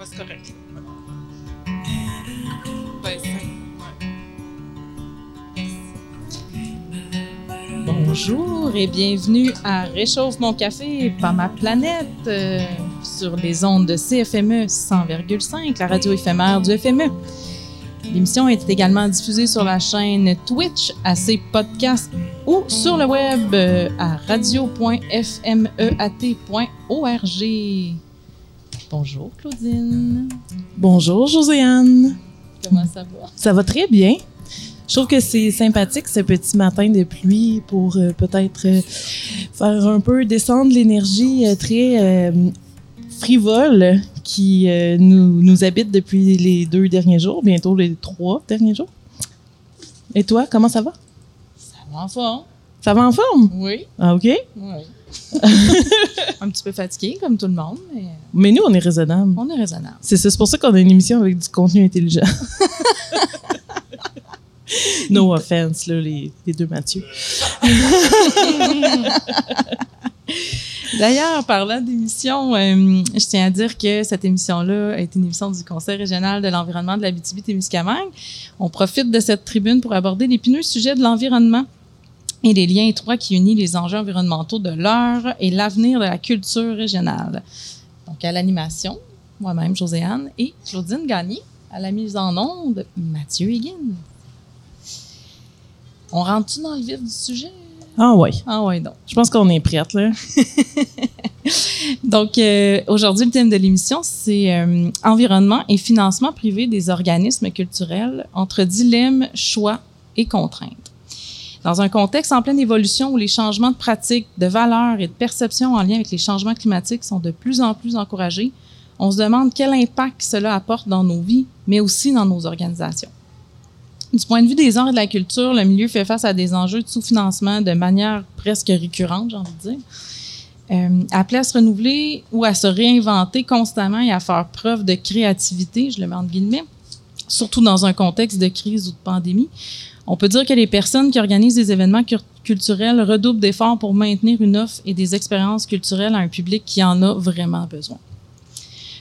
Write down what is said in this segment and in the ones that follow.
Ouais, c'est correct. Ben, c'est- Bonjour et bienvenue à Réchauffe mon café, pas ma planète, euh, sur les ondes de CFME 100,5, la radio éphémère du FME. L'émission est également diffusée sur la chaîne Twitch, à ses podcasts ou sur le web euh, à radio.fmeat.org. Bonjour Claudine, Bonjour Joséanne. comment ça va? Ça va très bien. Je trouve que c'est sympathique ce petit matin de pluie pour euh, peut-être euh, faire un peu descendre l'énergie euh, très frivole qui nous, nous habite depuis les deux derniers jours, bientôt les trois derniers jours. Et toi, comment ça va? Ça va en forme? Ça va en forme? Oui. Ah, OK. Oui. Un petit peu fatigué, comme tout le monde, mais Mais nous, on est raisonnable. on est raisonnable. C'est ça, c'est pour ça qu'on a une émission avec du contenu intelligent. no offense, là, les, les deux Mathieu. D'ailleurs, parlant d'émission, euh, je tiens à dire que cette émission-là est une émission du Conseil régional de l'environnement de la témiscamingue On profite de cette tribune pour aborder l'épineux sujet de l'environnement et les liens étroits qui unissent les enjeux environnementaux de l'heure et l'avenir de la culture régionale. Donc, à l'animation, moi-même, Joséanne, et Claudine Gagné, à la mise en onde, Mathieu Higgin. On rentre-tu dans le vif du sujet? Ah ouais, Ah ouais, donc. je pense qu'on est prête, là. Donc, euh, aujourd'hui, le thème de l'émission, c'est euh, environnement et financement privé des organismes culturels entre dilemmes, choix et contraintes. Dans un contexte en pleine évolution où les changements de pratiques, de valeurs et de perception en lien avec les changements climatiques sont de plus en plus encouragés, on se demande quel impact cela apporte dans nos vies, mais aussi dans nos organisations. Du point de vue des arts et de la culture, le milieu fait face à des enjeux de sous-financement de manière presque récurrente, j'ai envie de dire. Euh, appelé à se renouveler ou à se réinventer constamment et à faire preuve de créativité, je le mets entre guillemets, surtout dans un contexte de crise ou de pandémie. On peut dire que les personnes qui organisent des événements culturels redoublent d'efforts pour maintenir une offre et des expériences culturelles à un public qui en a vraiment besoin.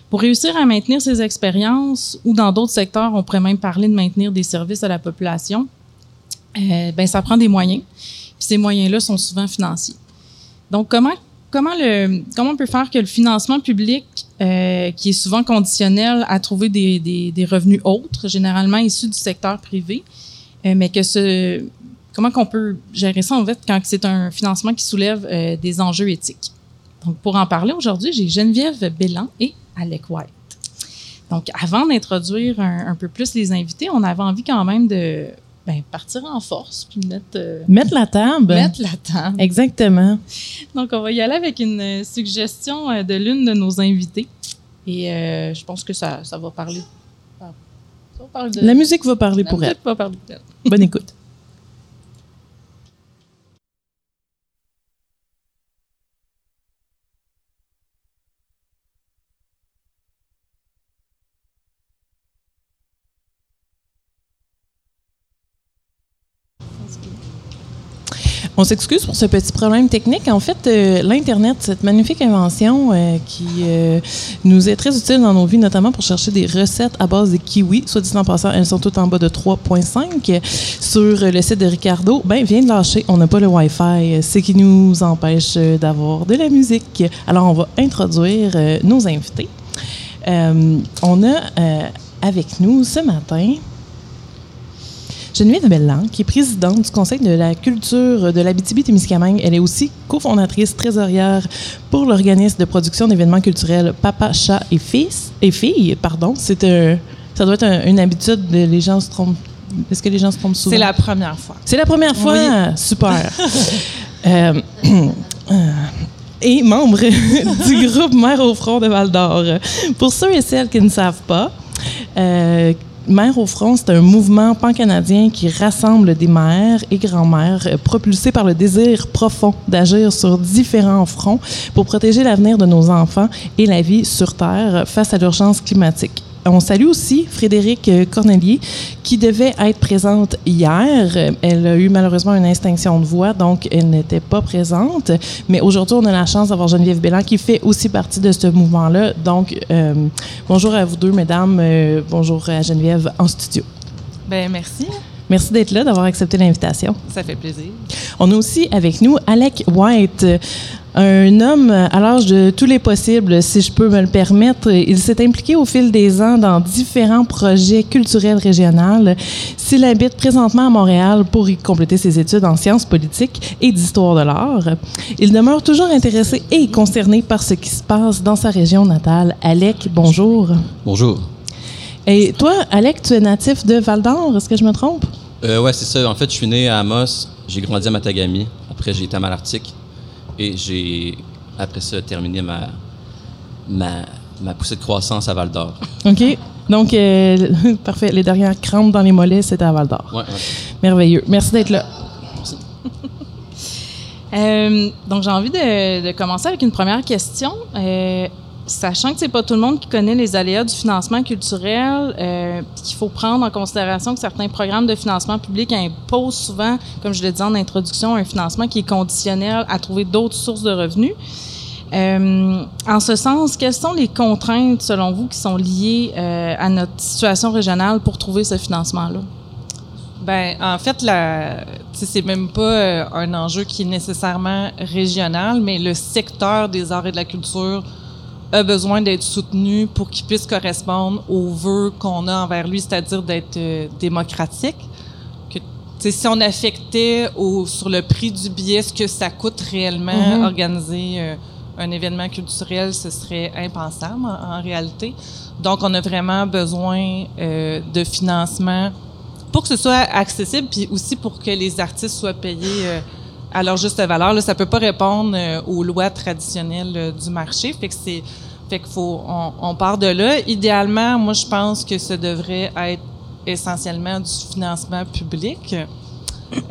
Pour réussir à maintenir ces expériences, ou dans d'autres secteurs, on pourrait même parler de maintenir des services à la population, euh, ben, ça prend des moyens. Ces moyens-là sont souvent financiers. Donc, comment, comment, comment on peut faire que le financement public, euh, qui est souvent conditionnel à trouver des revenus autres, généralement issus du secteur privé, euh, mais que ce, comment qu'on peut gérer ça en fait quand c'est un financement qui soulève euh, des enjeux éthiques? Donc, pour en parler aujourd'hui, j'ai Geneviève Bellan et Alec White. Donc, avant d'introduire un, un peu plus les invités, on avait envie quand même de ben, partir en force puis mettre, euh, Mettre la table. mettre la table. Exactement. Donc, on va y aller avec une suggestion de l'une de nos invités. Et euh, je pense que ça, ça va parler. De, La musique va parler la pour elle. musique va parler d'elle. Bonne écoute. On s'excuse pour ce petit problème technique. En fait, euh, l'Internet, cette magnifique invention euh, qui euh, nous est très utile dans nos vies, notamment pour chercher des recettes à base de kiwi. Soit dit en passant, elles sont toutes en bas de 3.5. Sur le site de Ricardo, ben, vient de lâcher. On n'a pas le Wi-Fi, ce qui nous empêche d'avoir de la musique. Alors, on va introduire nos invités. On a avec nous ce matin Geneviève Bellan, qui est présidente du Conseil de la culture de l'Abitibi-Témiscamingue. Elle est aussi cofondatrice trésorière pour l'organisme de production d'événements culturels Papa, Chat et Fils et Filles. Pardon, c'est un, ça doit être un- une habitude. De, les gens se trompent. Est-ce que les gens se trompent souvent? C'est la première fois. c'est la première fois? Super. Euh, et membre du groupe Mère au front de Val d'Or. Pour ceux et celles qui ne savent pas, euh, Mère au front, c'est un mouvement pan-canadien qui rassemble des mères et grands-mères euh, propulsés par le désir profond d'agir sur différents fronts pour protéger l'avenir de nos enfants et la vie sur Terre face à l'urgence climatique. On salue aussi Frédéric Cornelier, qui devait être présente hier. Elle a eu malheureusement une extinction de voix, donc elle n'était pas présente. Mais aujourd'hui, on a la chance d'avoir Geneviève Bélan, qui fait aussi partie de ce mouvement-là. Donc, bonjour à vous deux, mesdames. bonjour à Geneviève en studio. Ben merci. Merci d'être là, d'avoir accepté l'invitation. Ça fait plaisir. On a aussi avec nous Alec White, un homme à l'âge de tous les possibles, si je peux me le permettre. Il s'est impliqué au fil des ans dans différents projets culturels régionaux. S'il habite présentement à Montréal pour y compléter ses études en sciences politiques et d'histoire de l'art, il demeure toujours intéressé et concerné par ce qui se passe dans sa région natale. Alec, bonjour. Bonjour. Et toi, Alec, tu es natif de Val d'Or, est-ce que je me trompe? Euh, ouais, c'est ça. En fait, je suis né à Amos, j'ai grandi à Matagami, après j'ai été à Malartic et j'ai, après ça, terminé ma, ma, poussée de croissance à Val d'Or. OK. Donc, euh, parfait. Les dernières crampes dans les mollets, c'était à Val d'Or. Ouais, Merveilleux. Merci d'être là. Merci. Euh, donc, j'ai envie de, commencer avec une première question. Sachant que c'est pas tout le monde qui connaît les aléas du financement culturel, euh, qu'il faut prendre en considération que certains programmes de financement public imposent souvent, comme je le disais en introduction, un financement qui est conditionnel à trouver d'autres sources de revenus. Euh, en ce sens, quelles sont les contraintes, selon vous, qui sont liées euh, à notre situation régionale pour trouver ce financement-là? Ben, en fait, la, c'est même pas un enjeu qui est nécessairement régional, mais le secteur des arts et de la culture a besoin d'être soutenu pour qu'il puisse correspondre aux vœux qu'on a envers lui, c'est-à-dire d'être euh, démocratique. Que, si on affectait au, sur le prix du billet ce que ça coûte réellement mm-hmm. organiser euh, un événement culturel, ce serait impensable en, réalité. Donc, on a vraiment besoin euh, de financement pour que ce soit accessible, puis aussi pour que les artistes soient payés à leur juste valeur. Là, ça peut pas répondre euh, aux lois traditionnelles euh, du marché. Fait que c'est, fait qu'il faut, on, on, part de là. Idéalement, moi, je pense que ce devrait être essentiellement du financement public.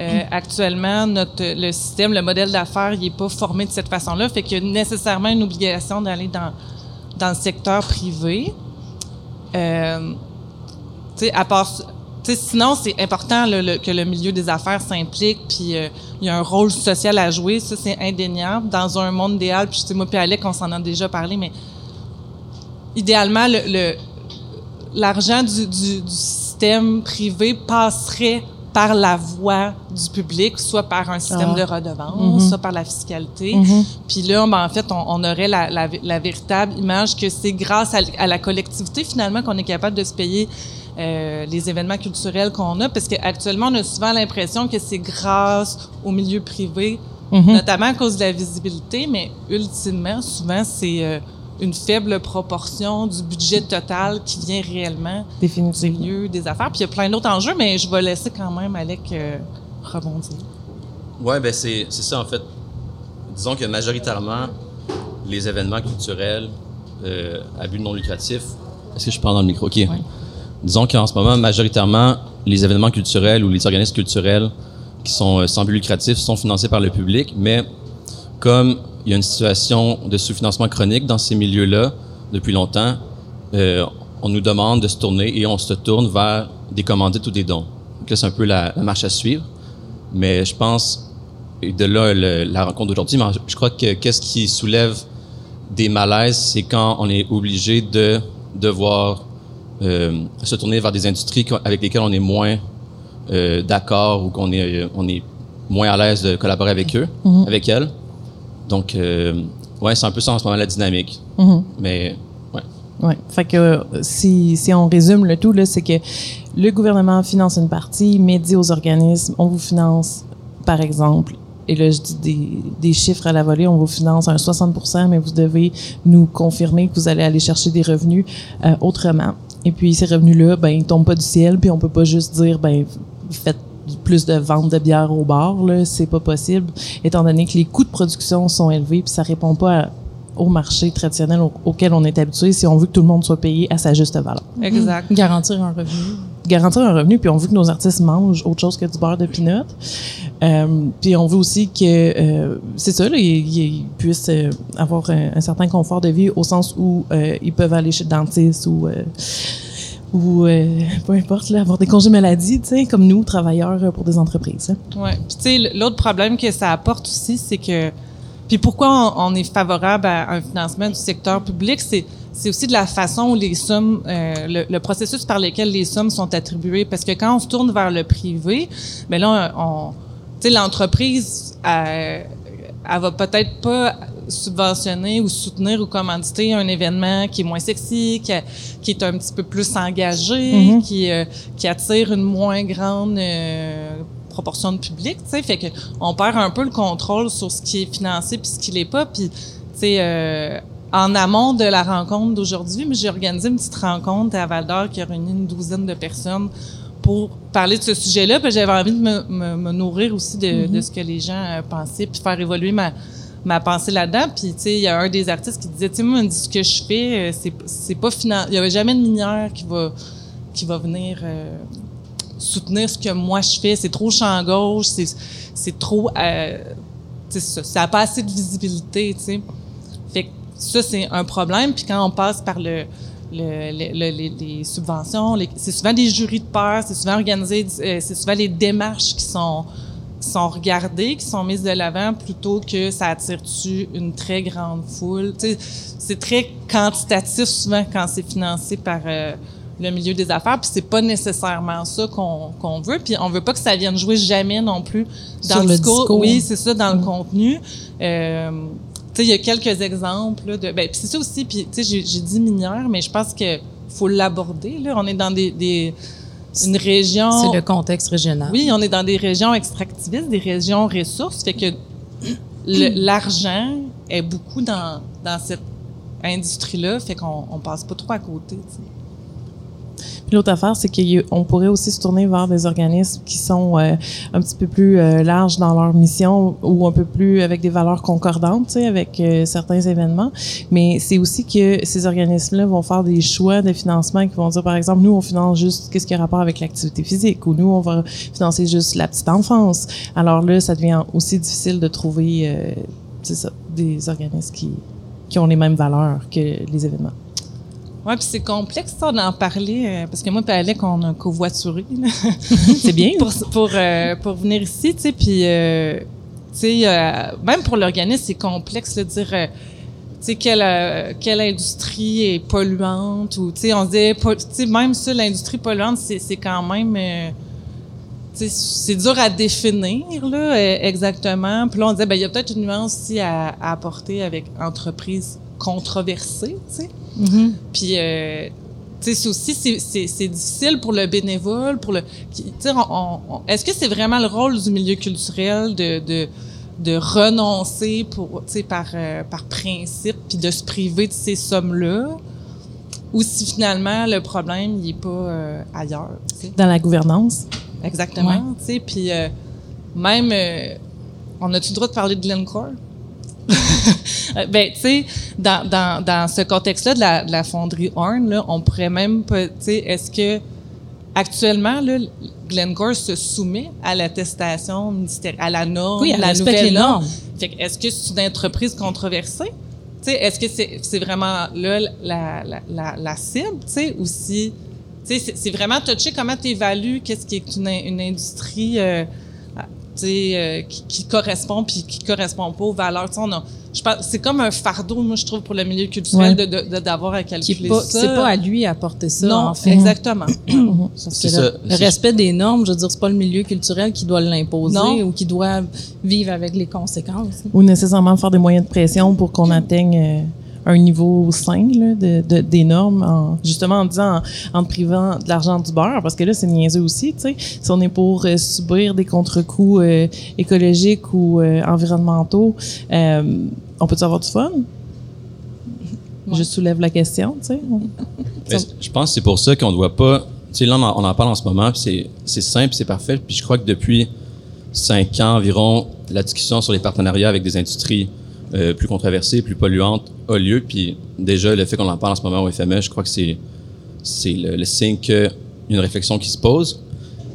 Euh, actuellement, notre, le système, le modèle d'affaires, il n'est pas formé de cette façon-là. Fait qu'il y a nécessairement une obligation d'aller dans, dans le secteur privé. Euh, à part, sinon, c'est important que le milieu des affaires s'implique, puis euh, il y a un rôle social à jouer, ça c'est indéniable. Dans un monde idéal, puis moi puis Alec, on s'en a déjà parlé, mais idéalement, le, l'argent du, du, système privé passerait par la voie du public, soit par un système ah. de redevance, mm-hmm. soit par la fiscalité. Mm-hmm. Puis là, ben, en fait, on, aurait la, la, véritable image que c'est grâce à, à, la collectivité, finalement, qu'on est capable de se payer euh, les événements culturels qu'on a, parce qu'actuellement, on a souvent l'impression que c'est grâce au milieu privé, mhm. notamment à cause de la visibilité, mais ultimement, souvent, c'est euh, une faible proportion du budget total qui vient réellement du milieu des affaires. Puis il y a plein d'autres enjeux, mais je vais laisser quand même Alec euh, rebondir. Oui, ben c'est ça, en fait. Disons que majoritairement, les événements culturels à but non lucratif, est-ce que je parle dans le micro? OK disons qu'en ce moment, majoritairement, les événements culturels ou les organismes culturels qui sont euh, sans but lucratif sont financés par le public, mais comme il y a une situation de sous-financement chronique dans ces milieux-là depuis longtemps, euh, on nous demande de se tourner et on se tourne vers des commandites ou des dons. Donc là, c'est un peu la, marche à suivre. Mais je pense, et de là la rencontre d'aujourd'hui, je crois que qu'est-ce qui soulève des malaises, c'est quand on est obligé de devoir se tourner vers des industries avec lesquelles on est moins euh, d'accord ou qu'on est, on est moins à l'aise de collaborer avec eux, mhm. avec elles. Donc, euh, ouais, c'est un peu ça en ce moment la dynamique. Mhm. Mais, ouais. Ouais. Fait que si, si on résume le tout, c'est que le gouvernement finance une partie, mais dit aux organismes, on vous finance, par exemple, et là, je dis des, des, chiffres à la volée, on vous finance un 60 mais vous devez nous confirmer que vous allez aller chercher des revenus autrement. Et puis ces revenus-là, ben ils tombent pas du ciel, puis on peut pas juste dire ben faites plus de ventes de bière au bar, là, c'est pas possible, étant donné que les coûts de production sont élevés, puis ça répond pas au marché traditionnel auquel on est habitué si on veut que tout le monde soit payé à sa juste valeur. Exact. Garantir un revenu. Garantir un revenu, puis on veut que nos artistes mangent autre chose que du beurre de pinot. Euh, puis on veut aussi que euh, c'est ça, ils, puissent euh, avoir un, certain confort de vie au sens où ils peuvent aller chez le dentiste ou ou peu importe, là, avoir des congés maladie, tu sais, comme nous, travailleurs pour des entreprises. hein. Puis tu sais, l'autre problème que ça apporte aussi, c'est que puis pourquoi on, on est favorable à un financement du secteur public, c'est c'est aussi de la façon où les sommes, euh, le, le processus par lequel les sommes sont attribuées. Parce que quand on se tourne vers le privé, ben là, on, sais, l'entreprise, elle, elle va peut-être pas subventionner ou soutenir ou commanditer un événement qui est moins sexy, qui, a- qui est un petit peu plus engagé, Mhm. qui, euh, qui attire une moins grande euh, proportion de public, tu sais, fait que on perd un peu le contrôle sur ce qui est financé puis ce qui l'est pas, puis tu sais euh, en amont de la rencontre d'aujourd'hui, j'ai organisé une petite rencontre à Val d'Or qui a réuni une douzaine de personnes pour parler de ce sujet-là. Puis j'avais envie de me, me- me nourrir aussi de, de ce que les gens euh, pensaient, puis faire évoluer ma, ma pensée là-dedans. Puis, tu sais, il y a un des artistes qui disait, tu sais, moi, ce que je fais, euh, c'est, c'est pas finan... Il y avait jamais de minière qui va, qui va venir euh, soutenir ce que moi je fais. C'est trop champ gauche, c'est, trop... Euh, ça, ça a pas assez de visibilité, tu sais. Fait que ça, c'est un problème. Puis quand on passe par le, le- le- le- les, subventions, c'est souvent des jurys de pairs, c'est souvent organisé, euh, c'est souvent les démarches qui sont sont regardées, qui sont mises de l'avant plutôt que ça attire-tu une très grande foule. C'est très quantitatif souvent quand c'est financé par euh, le milieu des affaires, puis c'est pas nécessairement ça qu'on qu'on veut, puis on veut pas que ça vienne jouer jamais non plus dans Sur le, discours. discours. Oui, c'est ça dans le contenu. Euh, tu sais, il y a quelques exemples là, de. Ben, puis c'est ça aussi. Puis tu sais, j'ai dit minière, mais je pense que faut l'aborder. Là, on est dans des, des une région. C'est le contexte régional. Oui, on est dans des régions extractivistes, des régions ressources, fait que l'argent est beaucoup dans, dans cette industrie-là, fait qu'on on passe pas trop à côté. tu sais. Puis l'autre affaire, c'est qu'on pourrait aussi se tourner vers des organismes qui sont euh, un petit peu plus euh, larges dans leur mission ou un peu plus avec des valeurs concordantes, avec euh, certains événements. Mais c'est aussi que ces organismes-là vont faire des choix de financement qui vont dire, par exemple, nous, on finance juste qu'est-ce qui a rapport avec l'activité physique? Ou nous, on va financer juste la petite enfance. Alors là, ça devient aussi difficile de trouver, des organismes qui ont les mêmes valeurs que les événements. Ouais, puis c'est complexe ça d'en parler euh, parce que moi et Alec on a covoituré C'est bien. pour pour euh, pour venir ici, tu sais, puis euh, tu sais même pour l'organisme c'est complexe de dire tu sais quelle quelle industrie est polluante ou tu sais on se dit tu sais même ça l'industrie polluante c'est quand même tu sais, c'est dur à définir là exactement. Puis là on disait ben il y a peut-être une nuance aussi à, à apporter avec entreprise controversée, tu sais. Mhm. Puis, euh, tu sais, c'est aussi, c'est- c'est c'est difficile pour le bénévole, pour le. Tu sais, on- on- on- est-ce que c'est vraiment le rôle du milieu culturel de, de, de renoncer pour, par, euh, par principe, puis de se priver de ces sommes-là? Ou si finalement le problème, il est pas euh, ailleurs, tu sais? Dans la gouvernance. Exactement, Ouais. tu sais. Puis, euh, même, on a-tu le droit de parler de Glencore? Ben, tu sais, dans, dans, dans ce contexte-là de la, de la fonderie Horn, là, on pourrait même, pas- tu sais, est-ce que actuellement, là, Glencore se soumet à l'attestation ministérielle, à la norme, Oui, elle la nouvelle que est-ce que c'est une entreprise controversée? Tu sais, est-ce que c'est c'est vraiment là la, la, la, la cible, tu sais, ou si, tu sais, c'est- vraiment touché comment tu évalues qu'est-ce qui est une, une industrie, euh, euh, qui, qui correspond puis qui correspond pas aux valeurs. Tu sais, on a- je c'est comme un fardeau, moi, je trouve, pour le milieu culturel Ouais. de de- de- d'avoir à calculer pas, ça. c'est pas à lui à porter ça, non, en fait. exactement. C'est C'est le, respect des normes, je veux dire, c'est pas le milieu culturel qui doit l'imposer ou qui doit vivre avec les conséquences. ou nécessairement faire des moyens de pression pour qu'on atteigne euh, un niveau sain là, de, de- des normes, en, justement en disant en, en te privant de l'argent du beurre, parce que là, c'est niaiseux aussi, tu sais. Si on est pour euh, subir des contre-coups euh, écologiques ou euh, environnementaux, euh, on peut-tu avoir du fun? Je soulève la question, tu sais. Mais je pense que c'est pour ça qu'on ne doit pas. Tu sais, là, on en, on en parle en ce moment, puis c'est c'est simple, c'est parfait. Puis je crois que depuis cinq ans environ, la discussion sur les partenariats avec des industries euh, plus controversées, plus polluantes a lieu. Puis déjà, le fait qu'on en parle en ce moment au FME, je crois que c'est c'est le, le signe qu'il y a une réflexion qui se pose.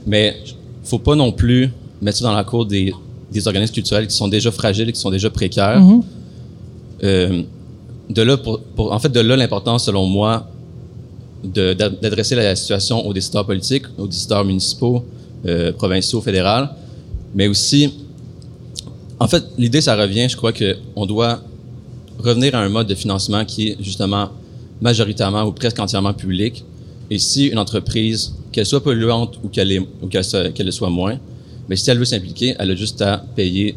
Mais faut pas non plus mettre ça dans la cour des, des organismes culturels qui sont déjà fragiles qui sont déjà précaires. Mhm. Euh, de là, pour, pour- en fait, de là l'importance, selon moi, d'adresser la situation aux décideurs politiques, aux décideurs municipaux, euh, provinciaux, fédéraux, mais aussi, en fait, l'idée, ça revient, je crois que on doit revenir à un mode de financement qui est justement majoritairement ou presque entièrement public. Et si une entreprise, qu'elle soit polluante ou qu'elle qu'elle le soit moins, mais si elle veut s'impliquer, elle a juste à payer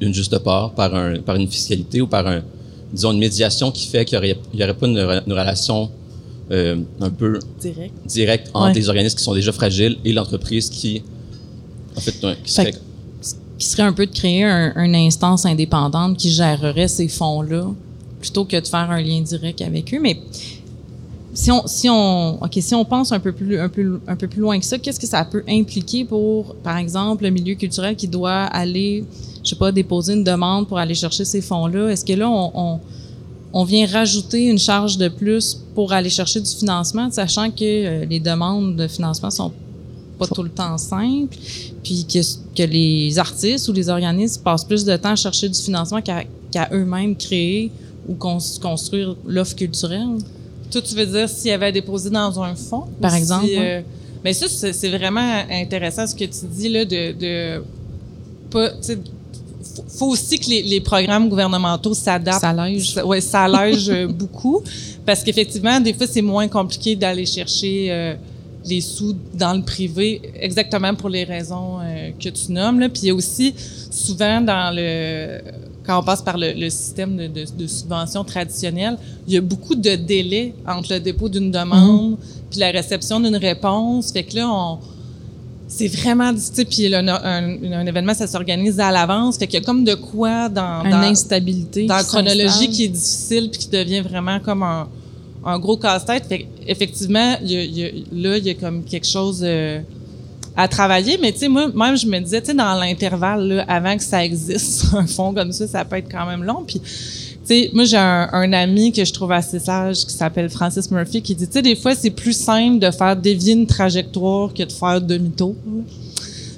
une juste part par, un, par une fiscalité ou par un, disons, une médiation qui fait qu'il n'y aurait, aurait pas une, re- une relation euh, un peu Direct. directe entre Ouais. les organismes qui sont déjà fragiles et l'entreprise qui, en fait, qui serait- qui serait un peu de créer un- une instance indépendante qui gérerait ces fonds-là plutôt que de faire un lien direct avec eux. Mais si on, si on, ok, si on pense un peu plus, un peu, un peu plus loin que ça, qu'est-ce que ça peut impliquer pour, par exemple, le milieu culturel qui doit aller, je sais pas, déposer une demande pour aller chercher ces fonds-là? Est-ce que là, on, on, on vient rajouter une charge de plus pour aller chercher du financement, sachant que euh, les demandes de financement sont pas tout le temps simples, puis que, que les artistes ou les organismes passent plus de temps à chercher du financement qu'à eux-mêmes créer ou cons- construire l'offre culturelle. Toi, tu veux dire s'il y avait déposé dans un fonds? Par si, exemple, euh, mais ça, c'est vraiment intéressant ce que tu dis, là, de. de pas, faut, aussi que les, les programmes gouvernementaux s'adaptent. Ça allège. Ça- Ouais, ça allège euh, beaucoup. Parce qu'effectivement, des fois, c'est moins compliqué d'aller chercher euh, les sous dans le privé, exactement pour les raisons euh, que tu nommes. Là. Puis il y a aussi souvent dans le quand on passe par le, le système de, de, de subvention traditionnel, il y a beaucoup de délais entre le dépôt d'une demande puis la réception d'une réponse. Fait que là, on c'est vraiment difficile. Puis là, un, un- un événement, ça s'organise à l'avance. Fait qu'il y a comme de quoi dans, Une dans, instabilité. dans la chronologie qui est difficile puis qui devient vraiment comme un, un gros casse-tête. Effectivement, y a, y a- là, il y a comme quelque chose euh, à travailler. Mais tu sais, moi, même, je me disais, tu sais, dans l'intervalle, avant que ça existe, un fond comme ça, ça peut être quand même long. Puis, tu sais, moi, j'ai un, un ami que je trouve assez sage qui s'appelle Francis Murphy qui dit, tu sais, des fois, c'est plus simple de faire dévier une trajectoire que de faire demi-tour.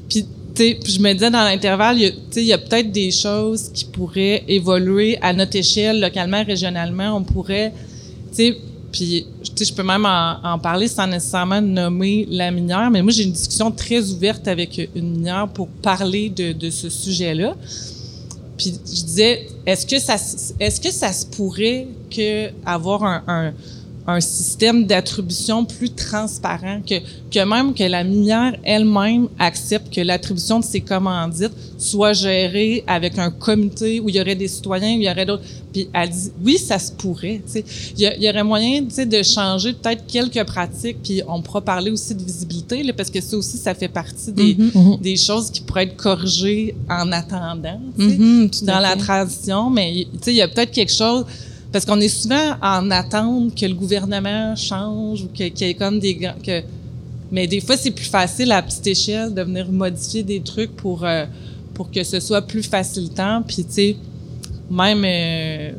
Puis, puis je me disais dans l'intervalle, il y a- a peut-être des choses qui pourraient évoluer à notre échelle, localement, régionalement. On pourrait, tu sais, puis tu sais, je peux même en, parler sans nécessairement nommer la minière, mais moi, j'ai une discussion très ouverte avec une minière pour parler de, ce sujet-là. Puis je disais, est-ce que ça, est-ce que ça se pourrait que avoir un, un, un système d'attribution plus transparent, que, que même que la minière elle-même accepte que l'attribution de ses commandites soit gérée avec un comité où il y aurait des citoyens, où il y aurait d'autres. Puis elle dit, oui, ça se pourrait. tu sais. Il y, a- il y aurait moyen tu sais, de changer peut-être quelques pratiques, puis on pourra parler aussi de visibilité, là, parce que ça aussi, ça fait partie des, Mhm. des choses qui pourraient être corrigées en attendant. tu sais tout à dans la transition, mais tu sais, il y a peut-être quelque chose parce qu'on est souvent en attente que le gouvernement change ou que- qu'il y ait comme des grands- que mais des fois c'est plus facile à petite échelle de venir modifier des trucs pour euh, pour que ce soit plus facilitant puis tu sais même euh,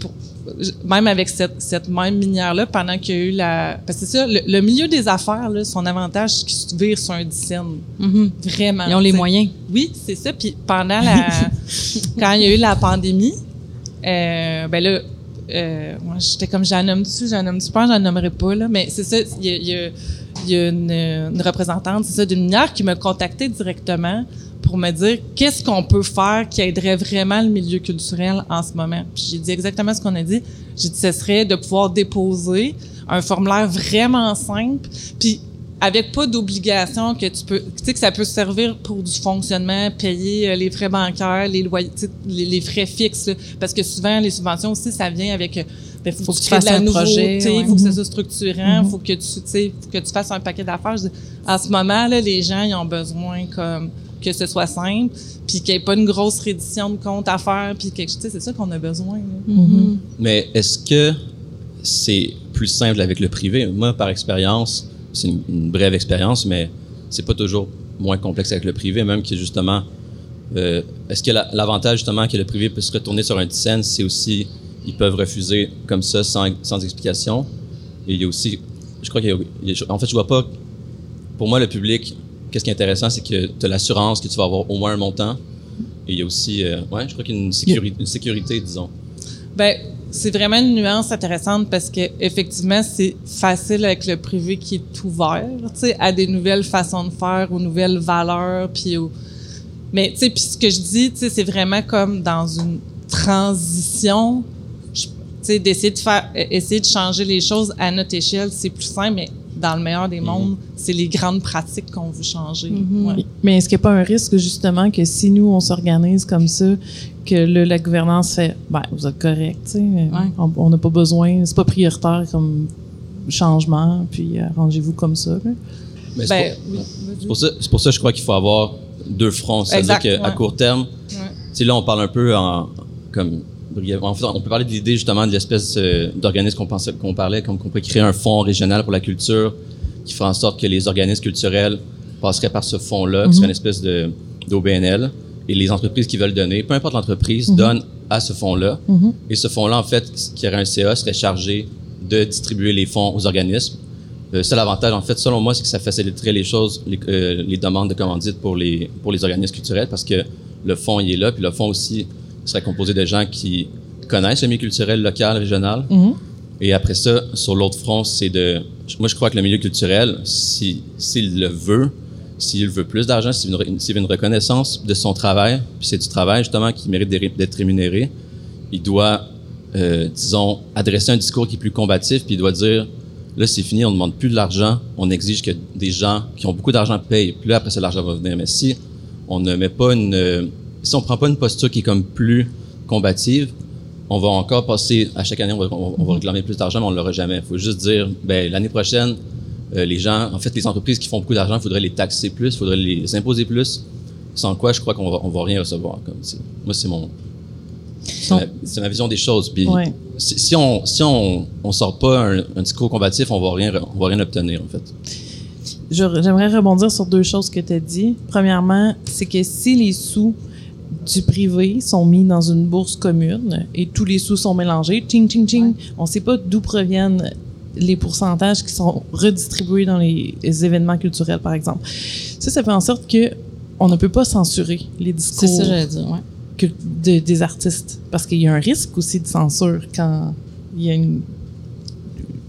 pour même avec cette, cette même minière-là, pendant qu'il y a eu la... Parce que c'est ça, le, le milieu des affaires, là, son avantage, c'est qu'il se vire sur un dizaine. Mhm. Vraiment. Ils ont les moyens. Oui, c'est ça. Puis pendant la, quand il y a eu la pandémie, euh, ben là, euh, moi j'étais comme j'en nomme dessus, j'en nomme dessus pas, j'en nommerai pas là, mais c'est ça. Il y a, une, représentante, c'est ça, d'une minière qui m'a contacté directement pour me dire qu'est-ce qu'on peut faire qui aiderait vraiment le milieu culturel en ce moment. Puis j'ai dit exactement ce qu'on a dit. J'ai dit ce serait de pouvoir déposer un formulaire vraiment simple, puis avec pas d'obligation que tu peux, tu sais que ça peut servir pour du fonctionnement, payer euh, les frais bancaires, les loyers, les, les frais fixes, là. parce que souvent les subventions aussi ça vient avec, euh, ben, faut, Faut que, que tu tu crées de fasses la un nouveauté, projet, il ouais. faut que ça Mhm. soit structurant, Mhm. faut que tu, tu sais, faut que tu fasses un paquet d'affaires. En ce moment là, les gens ils ont besoin comme que ce soit simple, puis qu'il n'y ait pas une grosse reddition de compte à faire, puis quelque, tu sais, c'est ça qu'on a besoin. Mhm. Mais est-ce que c'est plus simple avec le privé? Moi, par expérience, c'est une, une brève expérience, mais c'est pas toujours moins complexe avec le privé, même que justement, euh, est-ce que la- l'avantage justement que le privé peut se retourner sur un scène, c'est aussi, ils peuvent refuser comme ça sans, sans explication. Et il y a aussi, je crois qu'il y a, il y a- en fait, je vois pas, pour moi, le public qu'est-ce qui est intéressant, c'est que tu as l'assurance que tu vas avoir au moins un montant. Et il y a aussi, euh, ouais, je crois qu'il y a une sécurité, une sécurité disons. Ben, c'est vraiment une nuance intéressante parce que effectivement, c'est facile avec le privé qui est ouvert, à des nouvelles façons de faire, aux nouvelles valeurs, puis. Mais tu puis ce que je dis, c'est vraiment comme dans une transition, d'essayer de faire, essayer de changer les choses à notre échelle, c'est plus simple, mais dans le meilleur des mondes, c'est les grandes pratiques qu'on veut changer. Ouais. Mais est-ce qu'il n'y a pas un risque justement que si nous on s'organise comme ça, que le, la gouvernance fait, ben vous êtes correct, tu sais, mais on n'a pas besoin, c'est pas prioritaire comme changement, puis arrangez-vous comme ça. là. Mais c'est Ben, pour- oui, c'est pour, ça, c'est pour ça je crois qu'il faut avoir deux fronts. C'est-à-dire qu'à ouais. court terme, Ouais. tu sais, là, on parle un peu en, comme. En fait, on peut parler de l'idée justement de l'espèce euh, d'organisme qu'on pensait, qu'on parlait, comme qu'on pourrait créer un fonds régional pour la culture qui ferait en sorte que les organismes culturels passeraient par ce fonds-là, qui serait une espèce de, d'OBNL, et les entreprises qui veulent donner, peu importe l'entreprise, donnent à ce fonds-là. Et ce fonds-là, en fait, qui aurait un CA, serait chargé de distribuer les fonds aux organismes. Le seul avantage, en fait, selon moi, c'est que ça faciliterait les choses, les, euh, les demandes de commandite pour les, pour les organismes culturels parce que le fonds, il est là. Puis le fonds aussi serait composé de gens qui connaissent le milieu culturel local, régional. Et après ça, sur l'autre front, c'est de. Moi, je crois que le milieu culturel, si, s'il le veut, s'il veut plus d'argent, s'il veut, une, reconnaissance de son travail, puis c'est du travail justement qui mérite d'être d'être rémunéré, il doit, euh, disons, adresser un discours qui est plus combatif, puis il doit dire là, c'est fini, on ne demande plus de l'argent, on exige que des gens qui ont beaucoup d'argent payent, puis là, après ça, l'argent va venir. Mais si on ne met pas une. Si on prend pas une posture qui est comme plus combative, on va encore passer, à chaque année, on va, on- on va réclamer plus d'argent, mais on ne l'aura jamais. Il faut juste dire, ben, l'année prochaine, euh, les gens, en fait, les entreprises qui font beaucoup d'argent, il faudrait les taxer plus, il faudrait les imposer plus. Sans quoi, je crois qu'on va, on va rien recevoir. Comme, moi, c'est mon. C'est ma, vision des choses. Puis, Ouais. si, si on si on, on sort pas un, un discours combatif, on va rien on va rien obtenir en fait. J'aimerais rebondir sur deux choses que tu as dit. Premièrement, c'est que si les sous du privé sont mis dans une bourse commune et tous les sous sont mélangés, ching, ching, ching, on ne sait pas d'où proviennent les pourcentages qui sont redistribués dans les, les événements culturels, par exemple. Ça, ça fait en sorte que on ne peut pas censurer les discours ça, j'allais dire, ouais. que- de- des artistes. Parce qu'il y a un risque aussi de censure quand il y a une,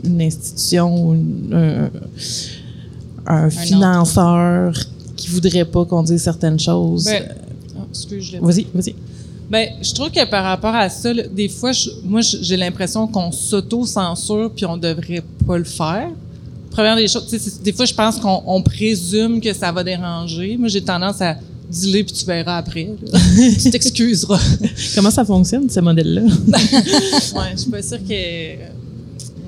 une institution ou un, un financeur qui voudrait pas qu'on dise certaines choses. Ben, excuse, vas-y, vas-y. Ben, je trouve que par rapport à ça, là, des fois, je- moi, j'ai l'impression qu'on s'auto-censure puis on devrait pas le faire. Première des choses, tu sais, c'est- des fois, je pense qu'on on présume que ça va déranger. Moi, j'ai tendance à dealer puis tu verras après. tu t'excuseras. Comment ça fonctionne, ce modèle-là? ouais, je suis pas sûre que.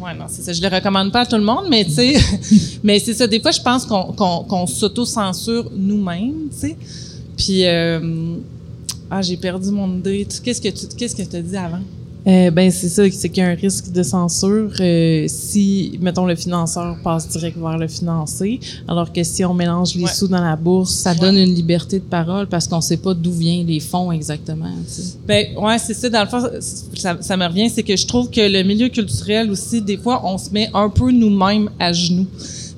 Ouais, non, c'est ça. Je le recommande pas à tout le monde, mais tu sais, mais c'est ça. Des fois, je pense qu'on s'auto-censure nous-mêmes, tu sais. Puis, euh, ah, j'ai perdu mon idée. Qu'est-ce que tu qu'est-ce que as dit avant? Euh, ben c'est ça, c'est qu'il y a un risque de censure euh, si, mettons, le financeur passe direct vers le financé, alors que si on mélange les Ouais. sous dans la bourse, Ça donne une liberté de parole parce qu'on sait pas d'où viennent les fonds exactement. tu sais. Ben ouais, c'est ça. Dans le fond, ça, ça me revient, c'est que je trouve que le milieu culturel aussi, des fois, on se met un peu nous-mêmes à genoux.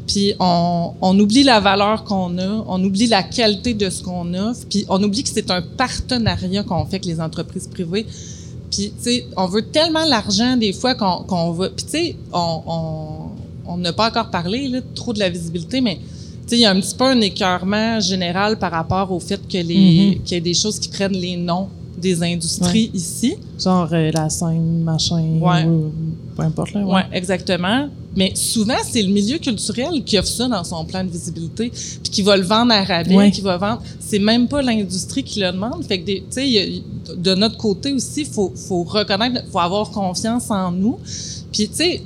Puis on, on oublie la valeur qu'on a, on oublie la qualité de ce qu'on offre, puis on oublie que c'est un partenariat qu'on fait avec les entreprises privées. Puis, tu sais, on veut tellement l'argent des fois qu'on qu'on va... Puis, tu sais, on on- on n'a pas encore parlé là, trop de la visibilité, mais tu sais, il y a un petit peu un écœurement général par rapport au fait que les qu'il y ait des choses qui prennent les noms des industries ici. genre euh, la scène, machin, Ouais. ou peu importe. Là, Ouais, exactement. Mais souvent, c'est le milieu culturel qui offre ça dans son plan de visibilité, puis qui va le vendre à rabais, qui va vendre. C'est même pas l'industrie qui le demande. Fait que, tu sais, de notre côté aussi, faut faut reconnaître, faut avoir confiance en nous. Puis, tu sais,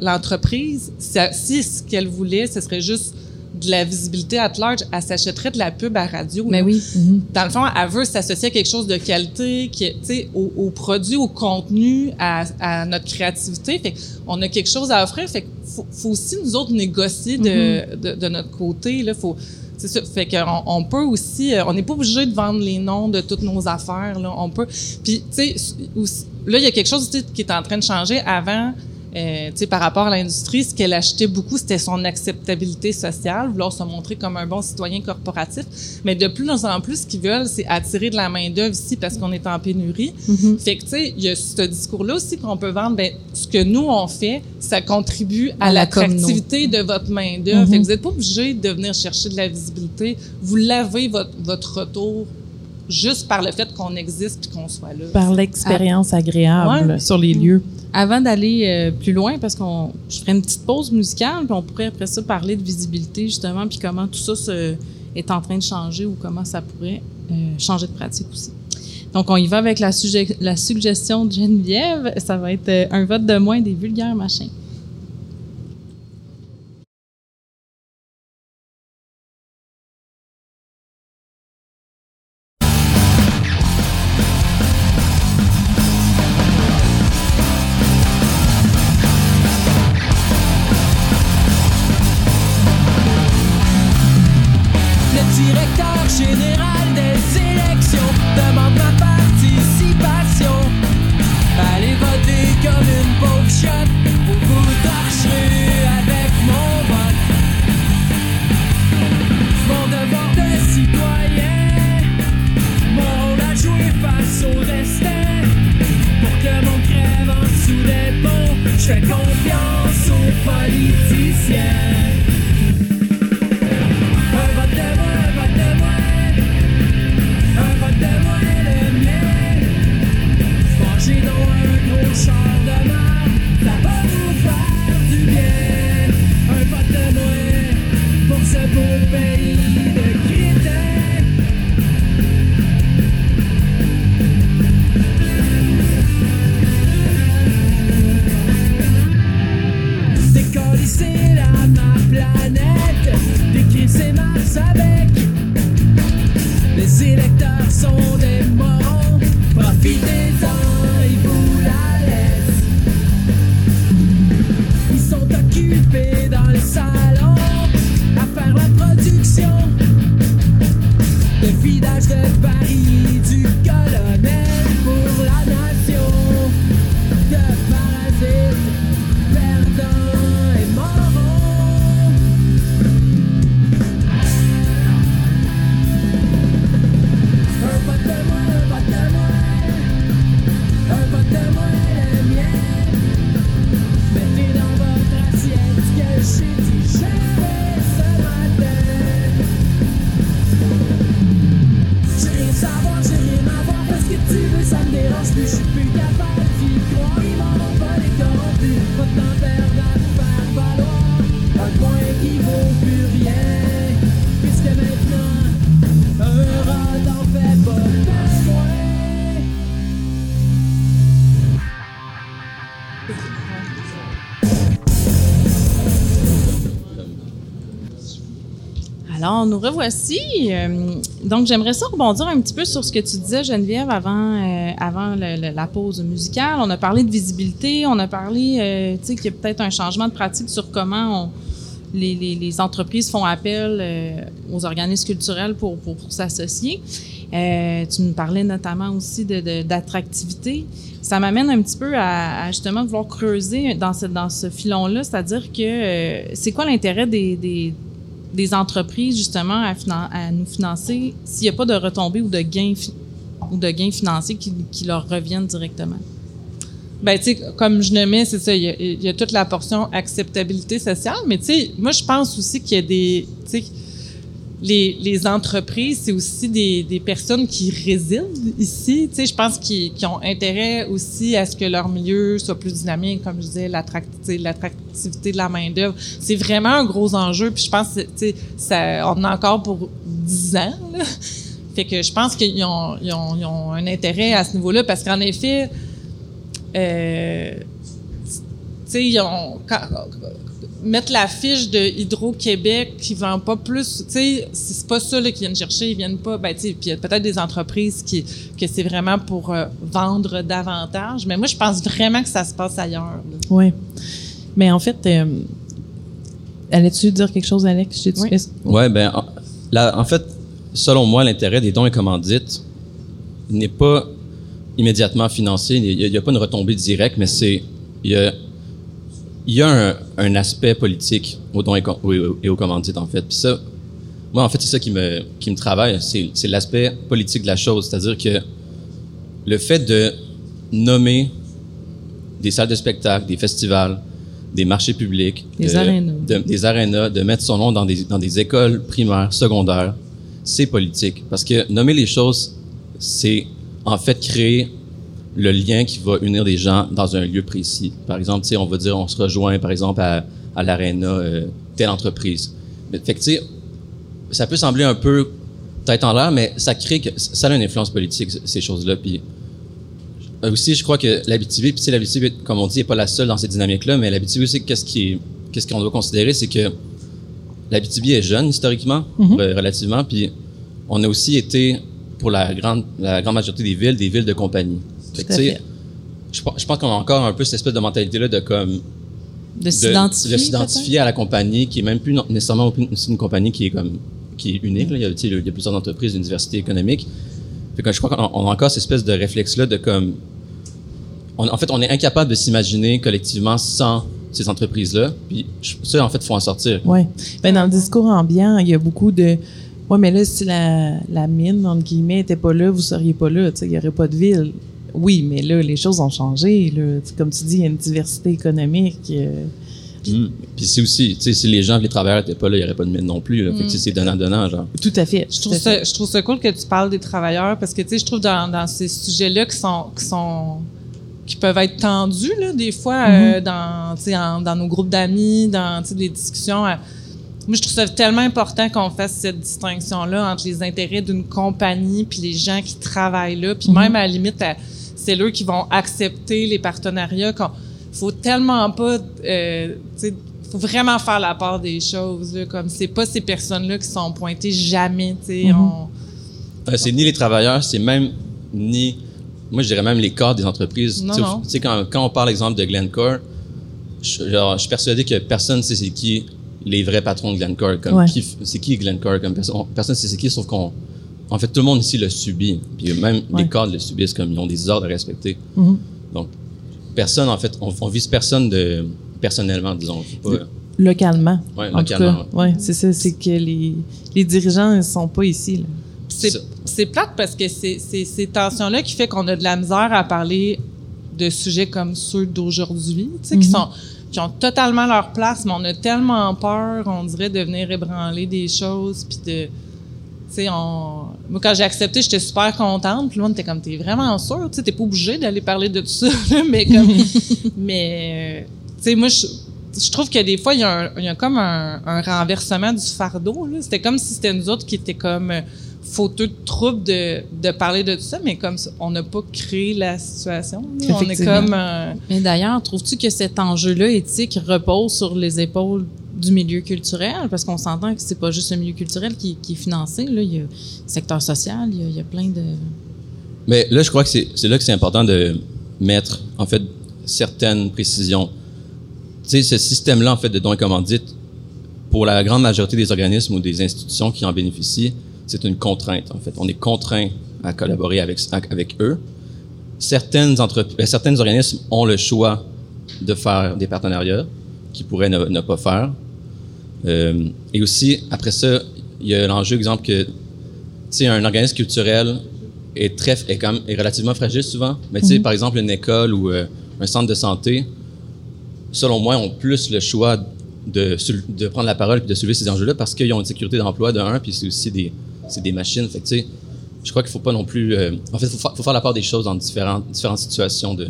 l'entreprise, si ce qu'elle voulait, ce serait juste de la visibilité at large, elle s'achèterait de la pub à radio. Mais là oui. dans le fond, elle veut s'associer à quelque chose de qualité, qui, est, tu sais, au, au produit, au contenu, à, à notre créativité. Fait on a quelque chose à offrir. Fait faut, faut aussi nous autres négocier de, de, de notre côté. Là, faut, c'est ça. Fait qu'on on peut aussi, euh, on n'est pas obligé de vendre les noms de toutes nos affaires. Là, on peut. Puis, tu sais, là, il y a quelque chose qui est en train de changer. Avant, euh, par rapport à l'industrie, ce qu'elle achetait beaucoup, c'était son acceptabilité sociale, vouloir se montrer comme un bon citoyen corporatif. Mais de plus en plus, ce qu'ils veulent, c'est attirer de la main-d'œuvre ici parce qu'on est en pénurie. Mm-hmm. Fait que, tu sais, il y a ce discours-là aussi qu'on peut vendre. Ben, ce que nous, on fait, ça contribue à, À la l'attractivité de votre main-d'œuvre. Fait que vous n'êtes pas obligé de venir chercher de la visibilité. Vous l'avez, votre, votre retour, juste par le fait qu'on existe et qu'on soit là. Par l'expérience agréable Ouais. sur les lieux. Avant d'aller euh, plus loin, parce qu'on, je ferai une petite pause musicale, puis on pourrait après ça parler de visibilité justement, puis comment tout ça se- est en train de changer ou comment ça pourrait euh, changer de pratique aussi. Donc on y va avec la, sujet- la suggestion de Geneviève. Ça va être euh, un vote de moins des vulgaires machins. Décoller à ma planète. Décrisser Mars avec Les électeurs sont des morons Profitez-en, ils vous la laissent. Ils sont occupés dans le salon À faire la production vidage de Paris Du colonel nous revoici. Euh, donc, j'aimerais ça rebondir un petit peu sur ce que tu disais, Geneviève, avant, euh, avant la pause musicale. On a parlé de visibilité, on a parlé, euh, tu sais, qu'il y a peut-être un changement de pratique sur comment les, les- entreprises font appel aux organismes culturels pour, pour, s'associer. Tu nous parlais notamment aussi de- de- d'attractivité. Ça m'amène un petit peu à, justement vouloir creuser dans ce, dans ce filon-là, c'est-à-dire que c'est quoi l'intérêt des, des entreprises justement à, nous financer s'il n'y a pas de retombées ou de gains ou de gains financiers qui, leur reviennent directement? Ben, tu sais, comme je nommais, c'est ça, il y, a, y a toute la portion acceptabilité sociale, mais tu sais, moi, je pense aussi qu'il y a des, tu sais, les, entreprises, c'est aussi des, personnes qui résident ici. Tu sais, je pense qu'ils ont intérêt aussi à ce que leur milieu soit plus dynamique, comme je disais, l'attractivité, de la main-d'œuvre. C'est vraiment un gros enjeu, puis je pense tu sais, on en a encore pour 10 ans. Fait que je pense qu'ils ont, un intérêt à ce niveau-là, parce qu'en effet, euh, ils ont- mettre la fiche de Hydro-Québec qui vend pas plus, tu sais, c'est pas ça là, qu'ils viennent chercher, ils viennent pas, ben tu sais, puis il y a peut-être des entreprises qui que c'est vraiment pour euh, vendre davantage, mais moi je pense vraiment que ça se passe ailleurs. là. Oui. Mais en fait, euh, allais-tu dire quelque chose, Alex? Oui. est-ce- Ouais, ben, en, là, en fait, selon moi, l'intérêt des dons et commandites n'est pas immédiatement financier. Il n'y a, il y a pas une retombée directe, mais c'est il y a il y a un, un aspect politique au don et, et au- et aux commandites, en fait. Puis ça, moi, en fait, c'est ça qui me, qui me travaille, c'est, c'est l'aspect politique de la chose. C'est-à-dire que le fait de nommer des salles de spectacle, des festivals, des marchés publics, Des de- arénas. de- des arénas, de mettre son nom dans des, dans des écoles primaires, secondaires, c'est politique. Parce que nommer les choses, c'est en fait créer le lien qui va unir des gens dans un lieu précis. Par exemple, on va dire, on se rejoint, par exemple, à, à l'aréna, euh, telle entreprise. Mais, fait que, ça peut sembler un peu tête en l'air, mais ça crée que ça a une influence politique, ces choses-là. Puis euh, aussi, je crois que l'Abitibi, puis l'Abitibi, comme on dit, n'est pas la seule dans cette dynamique-là, mais l'Abitibi aussi, qu'est-ce qu'on doit considérer, c'est que l'Abitibi est jeune historiquement, euh, relativement, puis on a aussi été, pour la grande, la grande majorité des villes, des villes de compagnie. Fait que, fait. je, pense- je pense qu'on a encore un peu cette espèce de mentalité-là de comme De de, s'identifier. de s'identifier à la compagnie qui est même plus nécessairement une compagnie qui est comme qui est unique là. Il, y a, il y a plusieurs entreprises d'université économique fait que je crois qu'on on a encore cette espèce de réflexe là de comme on- en fait on est incapable de s'imaginer collectivement sans ces entreprises là puis ça en fait faut en sortir Oui. Ben, dans le discours ambiant, il y a beaucoup de. Oui, mais là, si la, la mine, entre guillemets, n'était pas là, vous seriez pas là. Il n'y aurait pas de ville. Oui, mais là, les choses ont changé. Là. Comme tu dis, il y a une diversité économique. euh, Mm. puis c'est aussi tu sais si les gens les travailleurs étaient pas là il y aurait pas de mine non plus là. fait que sais, c'est donnant donnant genre tout à fait. Je tout trouve, à fait. ça, je trouve ça cool que tu parles des travailleurs parce que, tu sais, je trouve dans, dans ces sujets-là qui sont, qui sont, qui peuvent être tendus, là, des fois, euh, dans, en- dans nos groupes d'amis, dans, des discussions. euh, moi, je trouve ça tellement important qu'on fasse cette distinction-là entre les intérêts d'une compagnie puis les gens qui travaillent là. Puis même, à la limite, à- c'est eux qui vont accepter les partenariats. qu'on- faut tellement pas, euh, tu sais, faut vraiment faire la part des choses. Là, comme c'est pas ces personnes-là qui sont pointées jamais. tu sais, on- Euh, c'est ni les travailleurs, c'est même ni. Moi, je dirais même les cadres des entreprises. Non, Tu sais, non. Tu sais, quand, quand on parle, exemple, de Glencore, je, genre, je suis persuadé que personne ne sait c'est qui les vrais patrons de Glencore. Comme Ouais. qui f- c'est qui Glencore comme personne. on- Personne ne sait c'est qui, sauf qu'on. En fait, tout le monde ici le subit. Puis même Ouais. les cadres le subissent comme ils ont des ordres à respecter. Mhm. Donc, personne, en fait, on, on vise personne de personnellement, disons. Pas- Localement. Tout localement. Ouais, c'est ça. C'est que les, les dirigeants ne sont pas ici. Là. C'est, plate parce que c'est, c'est ces tensions-là qui fait qu'on a de la misère à parler de sujets comme ceux d'aujourd'hui, tu sais, qui Mhm. sont qui ont totalement leur place, mais on a tellement peur, on dirait, de venir ébranler des choses, puis de, tu sais, on... Moi, quand j'ai accepté, j'étais super contente, puis là, on était comme, t'es vraiment sûr, tu sais, t'es pas obligé d'aller parler de tout ça, mais comme... mais, euh, tu sais, moi, je... Je trouve que des fois, il y a, un- il y a comme un, un renversement du fardeau. C'était comme si c'était nous autres qui étaient comme euh, fauteux de trouble de, de parler de tout ça, mais comme ça, on n'a pas créé la situation. On est comme... euh, Mais d'ailleurs, trouves-tu que cet enjeu-là éthique repose sur les épaules du milieu culturel? Parce qu'on s'entend que c'est pas juste le milieu culturel qui, qui est financé. Là. Il y a le secteur social, il y a, plein de... Mais là, je crois que c'est là que c'est important de mettre, en fait, certaines précisions. Tu sais, ce système-là, en fait, de dons et commandites, pour la grande majorité des organismes ou des institutions qui en bénéficient, c'est une contrainte, en fait. On est contraint à collaborer avec, avec eux. Certaines, entreprises, certains organismes ont le choix de faire des partenariats qu'ils pourraient ne, ne pas faire. Euh, et aussi, après ça, il y a l'enjeu, exemple, que tu sais, un organisme culturel est très est quand même est relativement fragile souvent. Mais tu sais, par exemple, une école ou euh, un centre de santé, selon moi, ont plus le choix de, de prendre la parole et de soulever ces enjeux-là parce qu'ils ont une sécurité d'emploi de un, puis c'est aussi des, c'est des machines. Fait que, tu sais, je crois qu'il faut pas non plus. euh, en fait, il faut, fa- faut faire la part des choses dans différentes, différentes situations de.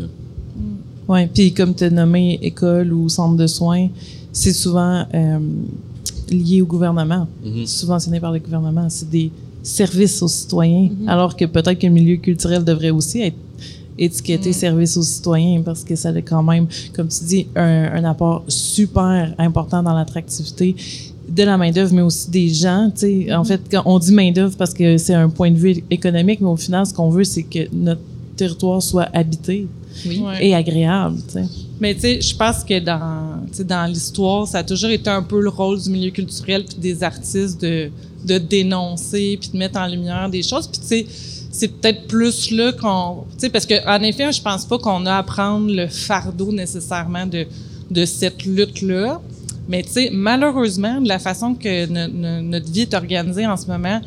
Oui, puis comme tu as nommé école ou centre de soins, c'est souvent euh, lié au gouvernement. Mhm. subventionné par le gouvernement. C'est des services aux citoyens, alors que peut-être que le milieu culturel devrait aussi être étiqueté service aux citoyens parce que ça a quand même, comme tu dis, un, un apport super important dans l'attractivité de la main-d'œuvre, mais aussi des gens. tu sais. En fait, quand on dit main-d'œuvre parce que c'est un point de vue économique, mais au final, ce qu'on veut, c'est que notre territoire soit habité ouais. et agréable. tu sais. Mais tu sais, je pense que dans, dans l'histoire, ça a toujours été un peu le rôle du milieu culturel puis des artistes de, de dénoncer puis de mettre en lumière des choses. Puis tu sais, c'est peut-être plus là qu'on, tu sais, parce que en effet, je pense pas qu'on a à prendre le fardeau nécessairement de de cette lutte-là. Mais tu sais, malheureusement, de la façon que no- no- notre vie est organisée en ce moment,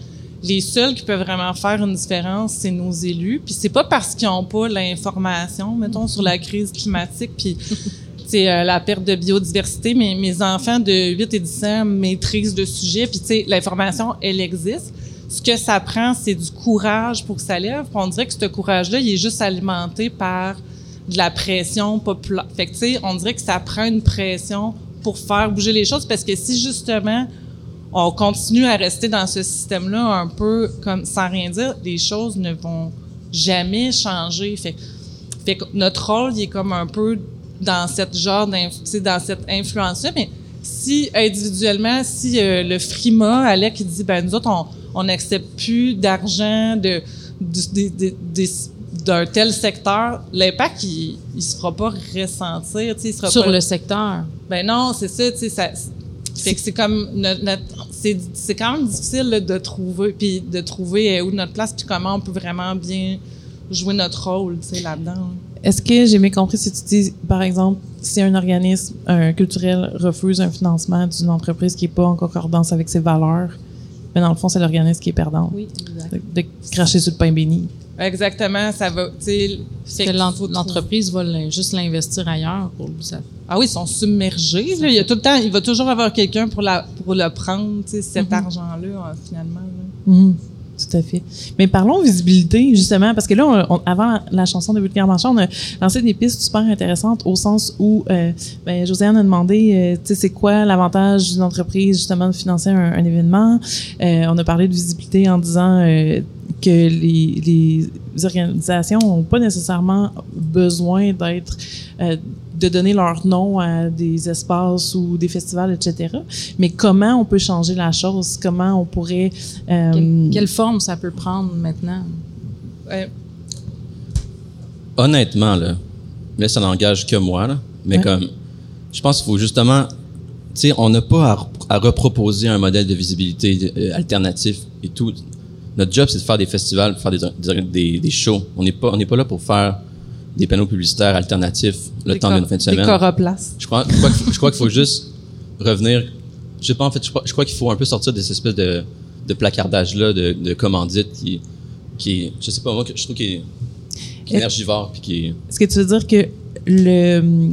les seuls qui peuvent vraiment faire une différence, c'est nos élus. Puis c'est pas parce qu'ils ont pas l'information, mettons, sur la crise climatique, puis c'est la perte de biodiversité. Mais mes enfants de 8 et 10 ans maîtrisent le sujet, puis tu sais, l'information, elle existe. Ce que ça prend, c'est du courage pour que ça lève. Puis on dirait que ce courage-là, il est juste alimenté par de la pression populaire. Fait que, tu sais, on dirait que ça prend une pression pour faire bouger les choses parce que si justement on continue à rester dans ce système-là un peu comme sans rien dire, les choses ne vont jamais changer. Fait, fait que notre rôle, il est comme un peu dans cette genre dans cette influence-là, mais si individuellement, si euh, le FRIMA, Alec, il dit, ben nous autres, on n'accepte plus d'argent de, d'un tel secteur, l'impact, il, il se fera pas ressentir, il sera Sur pas- le secteur. ben non, c'est ça, ça. Fait que c'est comme notre, notre- c'est c'est quand même difficile là, de trouver puis de trouver euh, où notre place puis comment on peut vraiment bien jouer notre rôle, tu sais là-dedans. Est-ce que j'ai bien compris si tu dis, par exemple, si un organisme un culturel refuse un financement d'une entreprise qui n'est pas en concordance avec ses valeurs, mais dans le fond, c'est l'organisme qui est perdant. Oui, exact. De, de cracher sur le pain béni. Exactement, ça va, fait que l'entreprise va juste l'investir ailleurs pour ça. Ah oui, ils sont submergés. Là. Il y a tout le temps, il va toujours avoir quelqu'un pour la pour le prendre, cet Mm-hmm. argent-là euh, finalement. là. Mhm. Tout à fait. Mais parlons visibilité, justement, parce que là, on- on- avant la chanson de Vulgaire Marchand, on a lancé des pistes super intéressantes au sens où euh, ben, Josiane a demandé, euh, tu sais, c'est quoi l'avantage d'une entreprise, justement, de financer un, un événement? Euh, on a parlé de visibilité en disant euh, que les, les organisations n'ont pas nécessairement besoin d'être euh, de donner leur nom à des espaces ou des festivals, etc. Mais comment on peut changer la chose? Comment on pourrait... euh, Quelle, quelle forme ça peut prendre maintenant? Ouais. Honnêtement, là, là, ça n'engage que moi, là, mais Ouais. comme, je pense qu'il faut justement, tu sais, on n'a pas à, à reproposer un modèle de visibilité euh, alternatif et tout. Notre job, c'est de faire des festivals, de faire des, des, des, des shows. On n'est pas, on n'est pas là pour faire des panneaux publicitaires alternatifs le Des temps d'une fin de Des semaine. coroplaces. Je crois, je crois qu'il je crois qu'il faut juste revenir. Je sais pas, en fait, je crois, qu'il faut un peu sortir de cette espèce de, de placardage-là, de, de commandite qui, qui est, je sais pas, moi, je trouve qu'il est, énergivore puis qui est. Est-ce que tu veux dire que le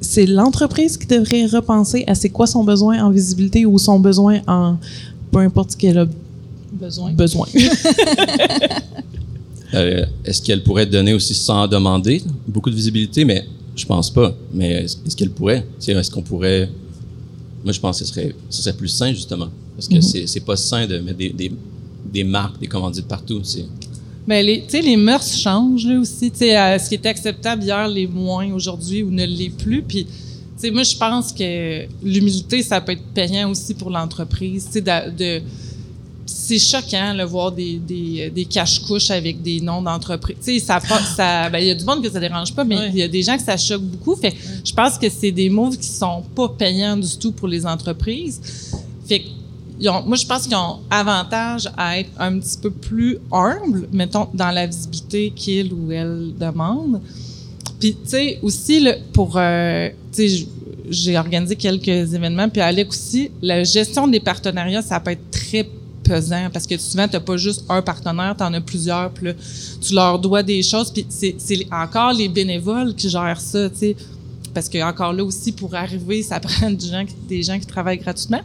c'est l'entreprise qui devrait repenser à c'est quoi son besoin en visibilité ou son besoin en peu importe qu'elle a Besoin. besoin. Euh, est-ce qu'elle pourrait donner aussi sans demander? Beaucoup de visibilité? Mais je pense pas. Mais est-ce, est-ce qu'elle pourrait? Tu sais, Est-ce qu'on pourrait? Moi, je pense que ce serait, ce serait plus sain, justement. Parce que c'est, c'est pas sain de mettre des, des, des marques, des commandites partout. C'est, Mais les, tu sais, les mœurs changent là aussi. Tu sais, euh, ce qui était acceptable hier l'est moins aujourd'hui ou ne l'est plus. Puis, tu sais, moi, je pense que l'humilité, ça peut être payant aussi pour l'entreprise. Tu sais, de, de- c'est choquant de voir des, des, des cache-couches avec des noms d'entreprise. Tu sais, ça, ça, ben, il y a du monde que ça dérange pas, mais il y a des gens que ça choque beaucoup. Fait je pense que c'est des moves qui sont pas payants du tout pour les entreprises. Fait que ils ont- moi, je pense qu'ils ont avantage à être un petit peu plus humbles, mettons, dans la visibilité qu'ils ou elles demandent. Puis, tu sais, aussi, là, pour, euh, tu sais, j'ai organisé quelques événements, puis Alec aussi, la gestion des partenariats, ça peut être très pesant parce que souvent, tu n'as pas juste un partenaire, tu en as plusieurs, puis là, tu leur dois des choses, puis c'est encore les bénévoles qui gèrent ça, tu sais, parce que encore là aussi, pour arriver, ça prend des gens, qui- des gens qui travaillent gratuitement.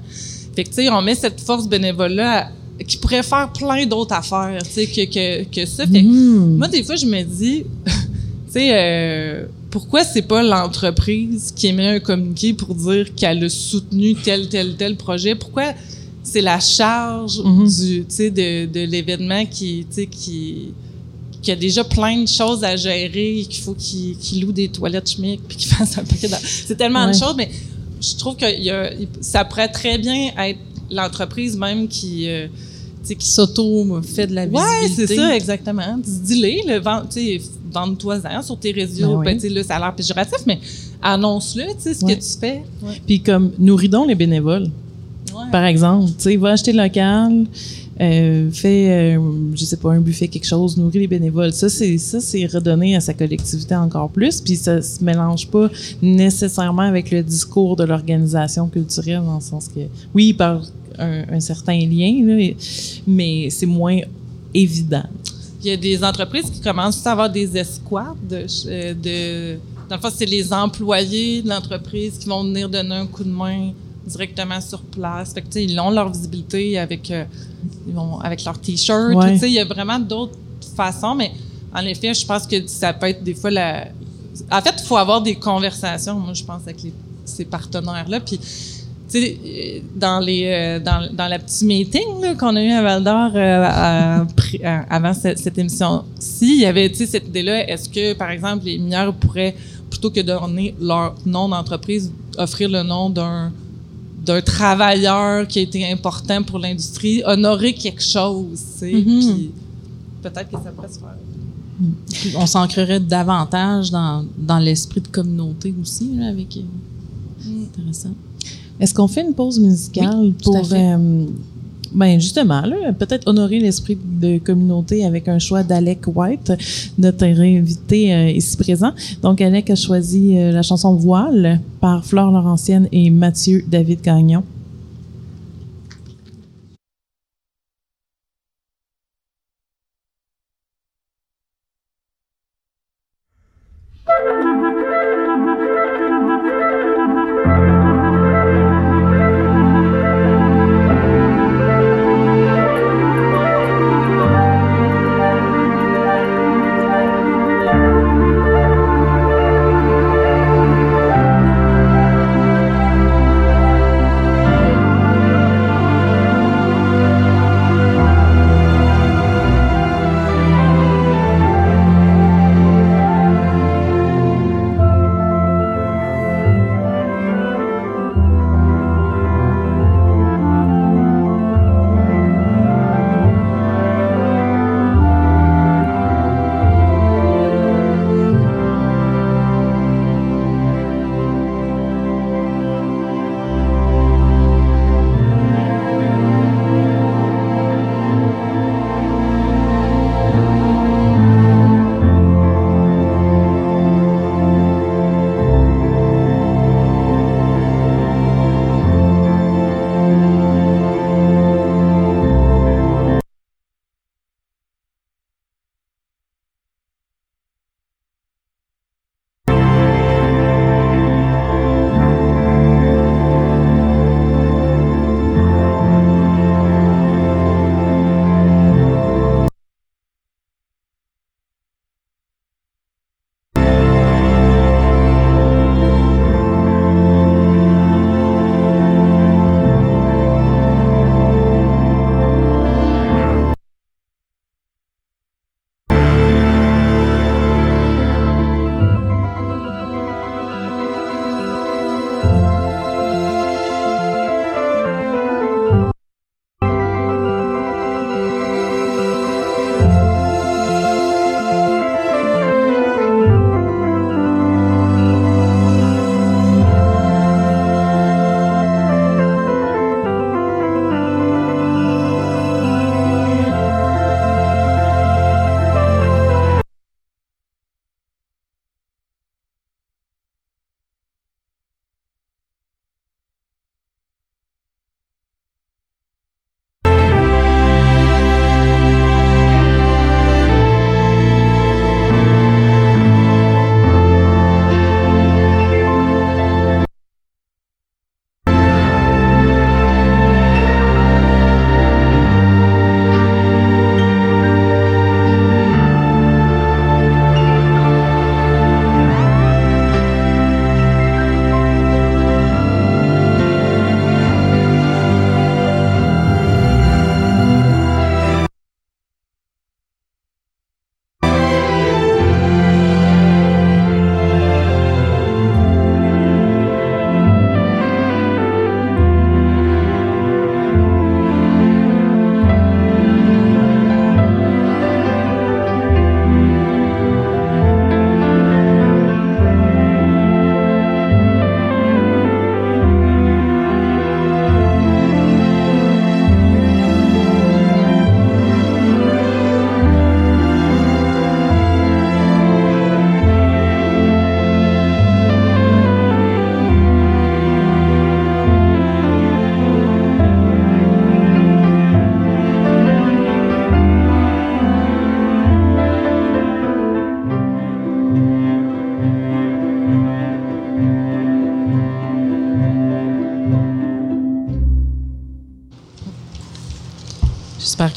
Fait que, tu sais, on met cette force bénévole-là qui pourrait faire plein d'autres affaires, tu sais, que, que, que ça. Fait Hmm. moi, des fois, je me dis, tu sais, euh, pourquoi c'est pas l'entreprise qui émet un communiqué pour dire qu'elle a soutenu tel, tel, tel projet? Pourquoi c'est la charge Mhm. du, de, de l'événement qui, qui, qui a déjà plein de choses à gérer, qu'il faut qu'il loue des toilettes chimiques puis qu'il fasse un paquet de... C'est tellement de choses, mais je trouve que y a, ça pourrait très bien être l'entreprise même qui... euh, qui S'auto fait de la visibilité. c'est ça, exactement. Dis-le, le vend- tu sais, vende-toi-en sur tes réseaux. Ben oui. Ben, là, ça a l'air péjoratif, mais annonce-le, tu sais, ce Ouais. que tu fais. Puis comme nous ridons les bénévoles. Ouais. Par exemple, tu sais, va acheter local, euh, fait, euh, je sais pas, un buffet, quelque chose, nourrit les bénévoles. Ça, c'est ça, c'est redonner à sa collectivité encore plus. Puis ça se mélange pas nécessairement avec le discours de l'organisation culturelle, dans le sens que, oui, parle un, un certain lien, là, mais c'est moins évident. Il y a des entreprises qui commencent à avoir des escouades de, euh, de dans le fond, c'est les employés de l'entreprise qui vont venir donner un coup de main directement sur place. Fait que, ils ont leur visibilité avec, euh, ils vont, avec leur T-shirt. Ouais. Il y a vraiment d'autres façons, mais en effet, je pense que ça peut être des fois la... En fait, il faut avoir des conversations, moi, je pense, avec les- ces partenaires-là. Puis, tu sais, dans, les, euh, dans, dans la petite meeting qu'on a eu à Val d'Or euh, avant cette, cette émission-ci, il y avait tu sais, cette idée-là, est-ce que, par exemple, les mineurs pourraient, plutôt que de donner leur nom d'entreprise, offrir le nom d'un d'un travailleur qui a été important pour l'industrie, honorer quelque chose, tu sais, Mhm. puis peut-être que ça pourrait se faire. Puis on s'ancrerait davantage dans, dans l'esprit de communauté aussi, là, avec. euh, Intéressant. Est-ce qu'on fait une pause musicale Oui, tout à pour, fait. euh, ben justement, peut-être honorer l'esprit de communauté avec un choix d'Alec White, notre invité euh, ici présent. Donc, Alec a choisi euh, la chanson Voile par Flore Laurentienne et Mathieu David Gagnon.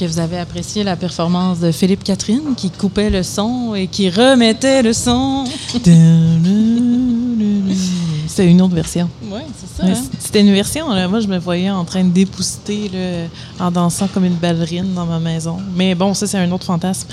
Que vous avez apprécié la performance de Philippe Catherine qui coupait le son et qui remettait le son. C'était une autre version. Oui, c'est ça. Hein? C'était une version. Là. Moi, je me voyais en train de dépousseter là, en dansant comme une ballerine dans ma maison. Mais bon, ça, c'est un autre fantasme.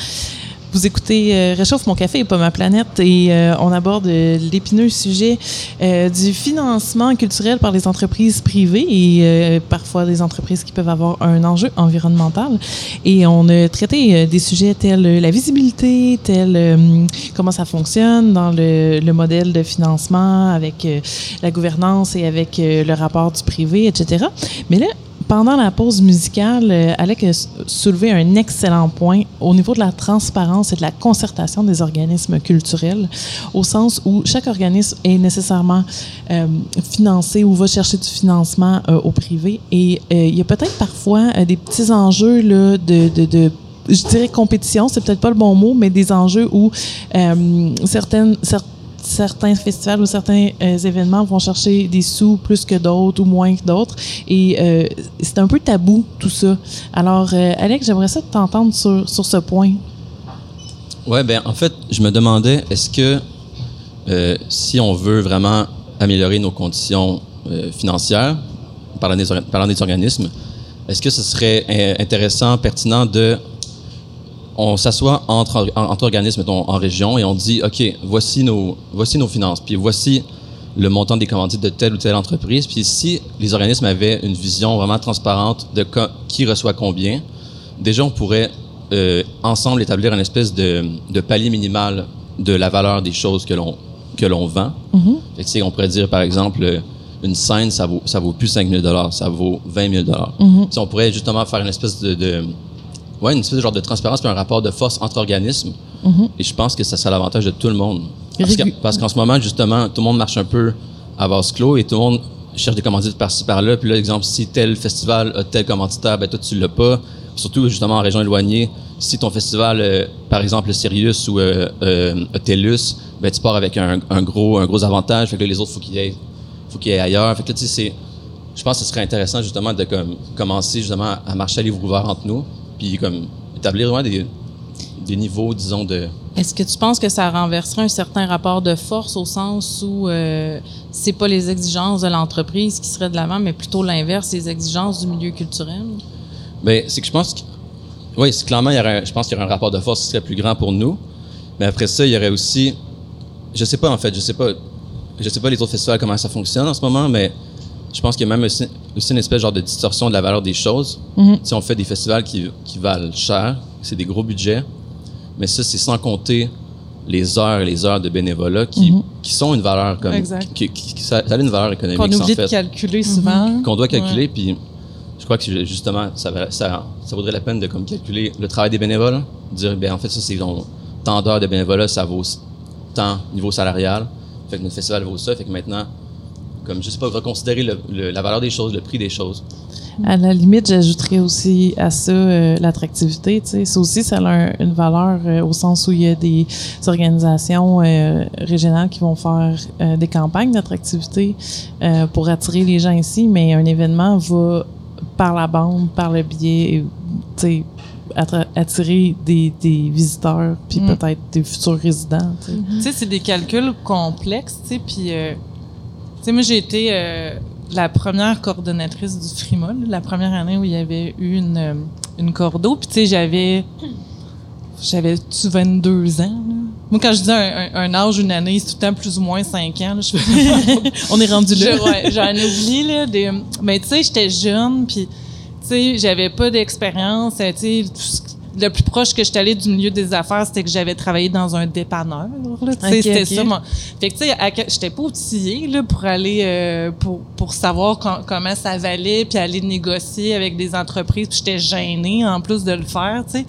Vous écoutez euh, Réchauffe mon café et pas ma planète et euh, on aborde euh, l'épineux sujet du financement culturel par les entreprises privées et parfois des entreprises qui peuvent avoir un enjeu environnemental. Et on a traité des sujets tels la visibilité, tels comment ça fonctionne dans le, le modèle de financement avec la gouvernance et avec le rapport du privé, etc. Mais là, pendant la pause musicale, euh, Alec a soulevé un excellent point au niveau de la transparence et de la concertation des organismes culturels, au sens où chaque organisme est nécessairement euh, financé ou va chercher du financement euh, au privé. Et il y a peut-être parfois des petits enjeux là, de, je dirais compétition, c'est peut-être pas le bon mot, mais des enjeux où certaines, cer- certains festivals ou certains euh, événements vont chercher des sous plus que d'autres ou moins que d'autres. Et euh, c'est un peu tabou, tout ça. Alors, euh, Alex, j'aimerais ça t'entendre sur, sur ce point. Ouais, ben en fait, je me demandais, est-ce que si on veut vraiment améliorer nos conditions financières, parlant des, des organismes, est-ce que ce serait intéressant, pertinent de on s'assoit entre, en- entre organismes, mettons, en région, et on dit, OK, voici nos, voici nos finances, puis voici le montant des commandites de telle ou telle entreprise. Puis si les organismes avaient une vision vraiment transparente de qui reçoit combien, déjà, on pourrait euh, ensemble établir une espèce de, de palier minimal de la valeur des choses que l'on que l'on vend. Fait que, tu sais, on pourrait dire, par exemple, euh, une scène, ça vaut, ça vaut plus 5 000 ça vaut 20 000 Tu sais, On pourrait justement faire une espèce de, de ouais, une espèce de genre de transparence puis un rapport de force entre organismes. Et je pense que ça serait l'avantage de tout le monde. Parce qu'en ce moment, justement, tout le monde marche un peu à vase clos et tout le monde cherche des commandites par-ci par-là. Puis là, exemple, si tel festival a tel commanditaire, ben toi, tu l'as pas. Surtout, justement, en région éloignée, si ton festival, euh, par exemple, le Sirius ou euh, euh, TELUS, ben tu pars avec un, un gros, un gros avantage. Fait que là, les autres, faut qu'ils aillent, faut qu'ils aillent ailleurs. Fait que là, tu sais, je pense que ce serait intéressant, justement, de comme, commencer, justement, à marcher à livre ouvert entre nous. Puis, comme, établir vraiment des, des niveaux, disons, de, Est-ce que tu penses que ça renverserait un certain rapport de force au sens où euh, c'est pas les exigences de l'entreprise qui seraient de l'avant, mais plutôt l'inverse, les exigences du milieu culturel? Ben, c'est que je pense que. Oui, c'est clairement, il y aurait, je pense qu'il y aurait un rapport de force qui serait plus grand pour nous. Mais après ça, il y aurait aussi. Je sais pas, en fait, je sais pas. Je sais pas les autres festivals comment ça fonctionne en ce moment, mais je pense qu'il y a même aussi, aussi une espèce genre de distorsion de la valeur des choses. Si on fait des festivals qui, qui valent cher, c'est des gros budgets, mais ça, c'est sans compter les heures et les heures de bénévolat qui, qui sont une valeur comme. Exact. Qui, qui- qui- ça, ça a une valeur économique, Qu'on en oublie fait de calculer souvent. qu'on doit calculer. Puis je crois que justement, ça, ça, ça vaudrait la peine de comme calculer le travail des bénévoles. Dire, ben en fait, ça, c'est donc, tant d'heures de bénévolat, ça vaut tant niveau salarial. Fait que notre festival vaut ça. Fait que maintenant, comme je sais pas, reconsidérer le- le- la valeur des choses, le prix des choses. À la limite, j'ajouterais aussi à ça euh, l'attractivité. Tu sais, ça aussi, ça a un- une valeur euh, au sens où il y a des organisations euh, régionales qui vont faire euh, des campagnes d'attractivité euh, pour attirer les gens ici, mais un événement va par la bande, par le biais, tu sais, attra- attirer des, des visiteurs puis Mm. peut-être des futurs résidents. tu sais. Tu sais, c'est des calculs complexes, tu sais, puis... tu sais, moi, j'ai été euh, la première coordonnatrice du FRIMA, là, la première année où il y avait eu une, euh, une cordeau, puis tu sais, j'avais... J'avais-tu 22 ans, là? Moi, quand je dis un, un- un âge, une année, c'est tout le temps plus ou moins 5 ans, là. Je On est rendu là. J'en oublie, là. Des, mais tu sais, j'étais jeune, puis, tu sais, j'avais pas d'expérience. euh, Tu sais, tout ce- le plus proche que j'étais allée du milieu des affaires, c'était que j'avais travaillé dans un dépanneur, là. C'était ça, mon... Fait que, tu sais, j'étais pas outillée, là, pour aller, euh, pour, pour savoir com- comment ça valait, puis aller négocier avec des entreprises, puis j'étais gênée, en plus de le faire, tu sais.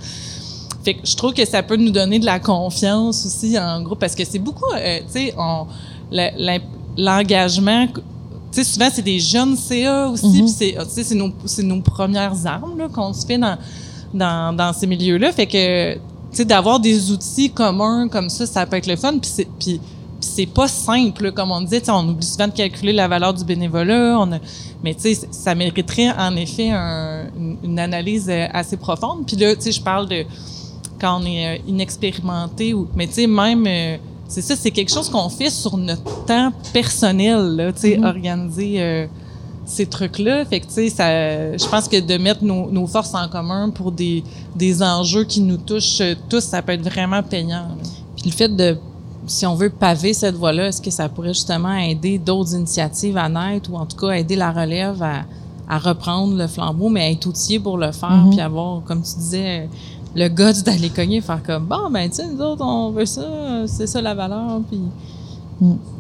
Fait que je trouve que ça peut nous donner de la confiance aussi en groupe parce que c'est beaucoup, euh, tu sais, on- l'engagement. tu sais, souvent c'est des jeunes CA aussi, puis c'est, nos, nos premières armes qu'on se fait dans, dans, dans ces milieux-là. Fait que, tu sais, d'avoir des outils communs comme ça, ça peut être le fun. Puis c'est, puis c'est pas simple, comme on disait, tu sais, on oublie souvent de calculer la valeur du bénévolat. On a, mais tu sais, ça mériterait en effet un- une, une analyse euh, assez profonde. Puis là, tu sais, je parle de quand on est euh, inexpérimenté ou, mais tu sais, même, euh, c'est ça, c'est quelque chose qu'on fait sur notre temps personnel, tu sais, organiser. euh, ces trucs-là. Fait que, tu sais, ça, je pense que de mettre nos, nos forces en commun pour des, des enjeux qui nous touchent tous, ça peut être vraiment payant. Puis le fait de, si on veut paver cette voie-là, est-ce que ça pourrait justement aider d'autres initiatives à naître ou en tout cas aider la relève à, à reprendre le flambeau, mais être outillé pour le faire, Mhm. puis avoir, comme tu disais, le guts d'aller cogner, faire comme bon, ben tu sais, nous autres, on veut ça, c'est ça la valeur, puis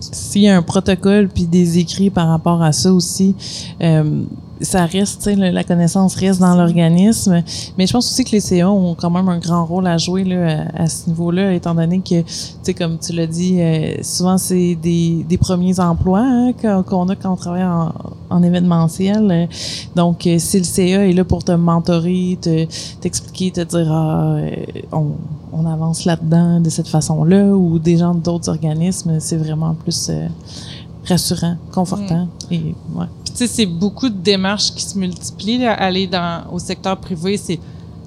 S'il y a un protocole puis des écrits par rapport à ça aussi, euh, ça reste, le- la connaissance reste dans l'organisme. Mais je pense aussi que les CA ont quand même un grand rôle à jouer là, à, à ce niveau-là, étant donné que, comme tu l'as dit, euh, souvent c'est des, des premiers emplois hein, qu'on a quand on travaille en, en événementiel. Donc, euh, si le CA est là pour te mentorer, te t'expliquer, te dire, ah, euh, on, on avance là-dedans de cette façon-là, ou des gens d'autres organismes, c'est vraiment plus euh, rassurant, confortant. Et, ouais. Tu sais, c'est beaucoup de démarches qui se multiplient. Là. Aller dans, au secteur privé, c'est,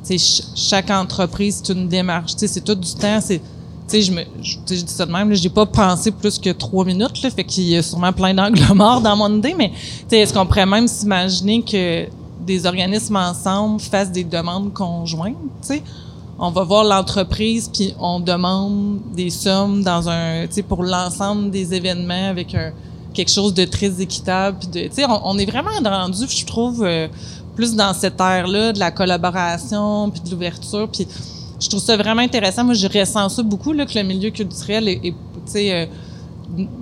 ch- chaque entreprise, c'est une démarche. Tu sais, c'est tout du temps. Tu sais, je dis ça de même, j'ai pas pensé plus que trois minutes, là, fait qu'il y a sûrement plein d'angles morts dans mon idée, mais, tu sais, est-ce qu'on pourrait même s'imaginer que des organismes ensemble fassent des demandes conjointes, tu sais? On va voir l'entreprise, puis on demande des sommes dans un, pour l'ensemble des événements avec un, quelque chose de très équitable. De, on, on est vraiment rendu, je trouve, euh, plus dans cette ère-là de la collaboration, puis de l'ouverture. Puis je trouve ça vraiment intéressant. Moi, je ressens ça beaucoup, là, que le milieu culturel est, euh,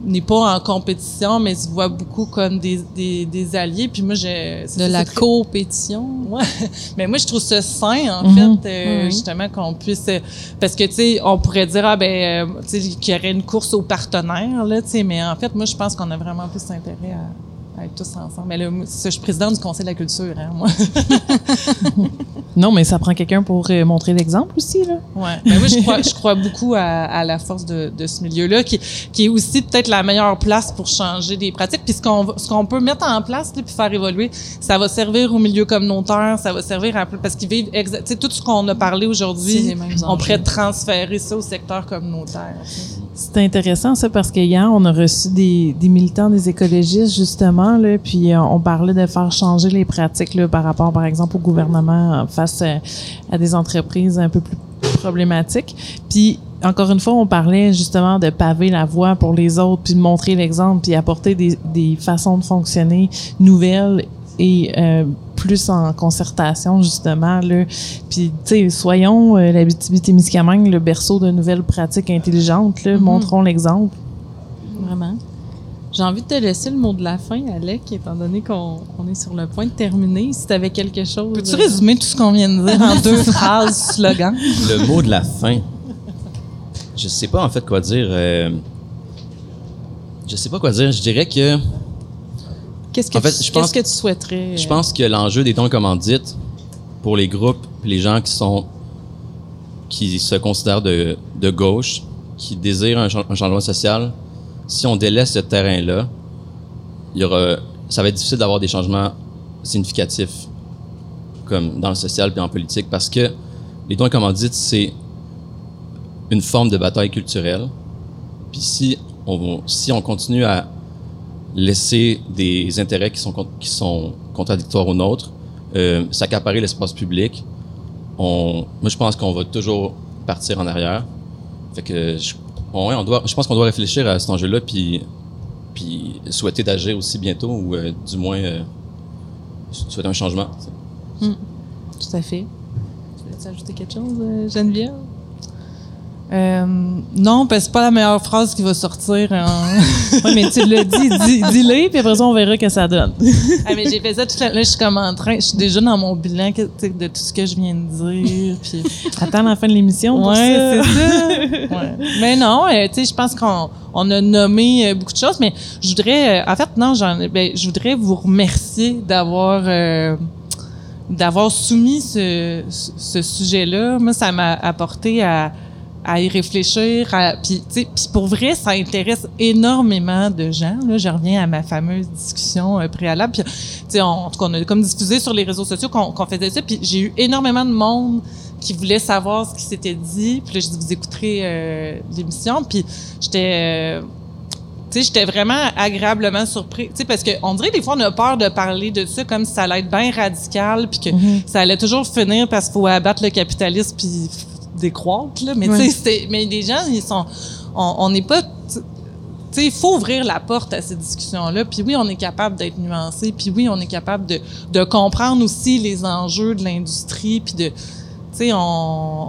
n'est pas en compétition, mais se voit beaucoup comme des, des, des alliés. Puis moi, c'est de la très- compétition? Ouais. Mais moi, je trouve ça sain, en Mhm. fait, euh, Oui. justement, qu'on puisse... euh, parce que, tu sais, on pourrait dire, ah ben, euh, tu sais, qu'il y aurait une course aux partenaires, là, tu sais, mais en fait, moi, je pense qu'on a vraiment plus intérêt à être tous ensemble. Mais là, moi, je suis présidente du Conseil de la culture, hein, moi. Non, mais ça prend quelqu'un pour euh, montrer l'exemple aussi, là. Ouais. Mais moi, je crois, je crois beaucoup à, à la force de, de ce milieu-là, qui, qui est aussi peut-être la meilleure place pour changer des pratiques. Puis ce qu'on va- ce qu'on peut mettre en place, là, puis faire évoluer, ça va servir au milieu communautaire, ça va servir à parce qu'ils vivent tu sais tout ce qu'on a parlé aujourd'hui. On pourrait transférer ça au secteur communautaire. C'est intéressant ça parce que hier on a reçu des, des militants des écologistes justement là puis euh, on parlait de faire changer les pratiques là par rapport par exemple au gouvernement euh, face à, à des entreprises un peu plus problématiques. Puis encore une fois on parlait justement de paver la voie pour les autres puis de montrer l'exemple puis apporter des, des façons de fonctionner nouvelles et euh, plus en concertation justement là puis tu sais soyons euh, la témiscamingue le berceau de nouvelles pratiques intelligentes là Mhm. montrons l'exemple Vraiment. J'ai envie de te laisser le mot de la fin, Alec, étant donné qu'on on est sur le point de terminer. Si tu avais quelque chose. Peux-tu euh, résumer tout ce qu'on vient de dire en deux phrases, slogan? Le mot de la fin. Je sais pas en fait quoi dire. euh, je sais pas quoi dire. Je dirais que Qu'est-ce que, En fait, tu, je pense- que tu souhaiterais? je euh, pense que l'enjeu des dons commandites pour les groupes, les gens qui sont qui se considèrent de, de gauche, qui désirent un, chan- un changement social, si on délaisse ce terrain-là, il y aura, ça va être difficile d'avoir des changements significatifs, comme dans le social puis en politique, parce que les dons commandites, c'est une forme de bataille culturelle. Puis si on, si on continue à laisser des intérêts qui sont, qui sont contradictoires aux nôtres, euh, s'accaparer l'espace public, on, moi je pense qu'on va toujours partir en arrière. Fait que je, on, on doit, je pense qu'on doit réfléchir à cet enjeu-là, puis, puis souhaiter d'agir aussi bientôt, ou euh, du moins euh, souhaiter un changement. Tout à fait. Tu voulais ajouter quelque chose, euh, Geneviève? Euh, non, parce que c'est pas la meilleure phrase qui va sortir. en- oui mais tu l'as dit dis- dis-le puis après ça on verra que ça donne ah, mais j'ai fait ça tout le Là, je suis comme en train. Je suis déjà dans mon bilan que- de tout ce que je viens de dire. Puis, attends la fin de l'émission pour ouais, ça. c'est ça? Ouais. Mais non, euh, tu sais, je pense qu'on on a nommé euh, beaucoup de choses, mais je voudrais, en fait, non, j'en, ben, je voudrais vous remercier d'avoir d'avoir soumis ce, ce ce sujet-là. Moi, ça m'a apporté à à y réfléchir. Puis, pour vrai, ça intéresse énormément de gens. Là, je reviens à ma fameuse discussion euh, préalable. Puis, on, en tout cas, on a comme diffusé sur les réseaux sociaux qu'on faisait ça. Puis j'ai eu énormément de monde qui voulait savoir ce qui s'était dit. Puis là, je dis, vous écouterez euh, l'émission. Puis j'étais... euh, tu sais, j'étais vraiment agréablement surpris. Tu sais, parce qu'on dirait des fois, on a peur de parler de ça comme si ça allait être bien radical, puis que ça allait toujours finir parce qu'il faut abattre le capitalisme puis décroître, là. Mais c'était- mais les gens, ils sont... On n'est pas... Tu sais, il faut ouvrir la porte à ces discussions-là. Puis oui, on est capable d'être nuancé. Puis oui, on est capable de, de comprendre aussi les enjeux de l'industrie. Puis de... Tu sais, on,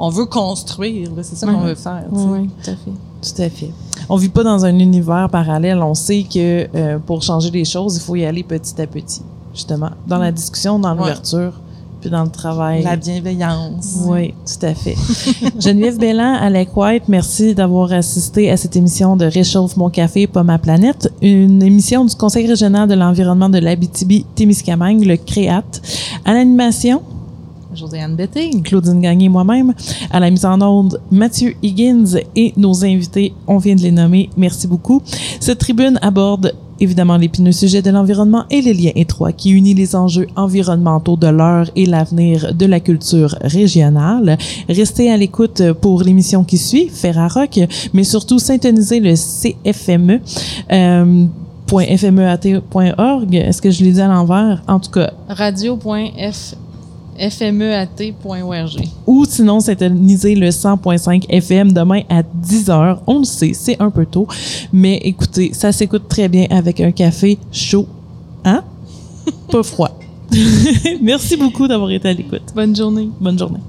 on veut construire. là. C'est ça qu'on veut faire. Oui, tout à fait. Tout à fait. On vit pas dans un univers parallèle. On sait que euh, pour changer les choses, il faut y aller petit à petit, justement, dans la discussion, dans l'ouverture, puis dans le travail. La bienveillance. Oui, tout à fait. Geneviève Bellan, Alec White, merci d'avoir assisté à cette émission de Réchauffe mon café, pas ma planète, une émission du Conseil régional de l'environnement de l'Abitibi-Témiscamingue, le CREAT. À l'animation, Josiane Betting. Claudine Gagné, moi-même. À la mise en onde, Mathieu Higgins et nos invités, on vient de les nommer. Merci beaucoup. Cette tribune aborde évidemment l'épineux sujet de l'environnement et les liens étroits qui unissent les enjeux environnementaux de l'heure et l'avenir de la culture régionale. Restez à l'écoute pour l'émission qui suit, Ferrarock, mais surtout syntoniser le CFME. Euh, .fmeat.org. Est-ce que je l'ai dit à l'envers? En tout cas, radio.fmeat.org. ou sinon syntoniser le 100.5 FM demain à 10h. On le sait, c'est un peu tôt, mais écoutez, ça s'écoute très bien avec un café chaud. Hein? Pas froid. Merci beaucoup d'avoir été à l'écoute. Bonne journée. Bonne journée.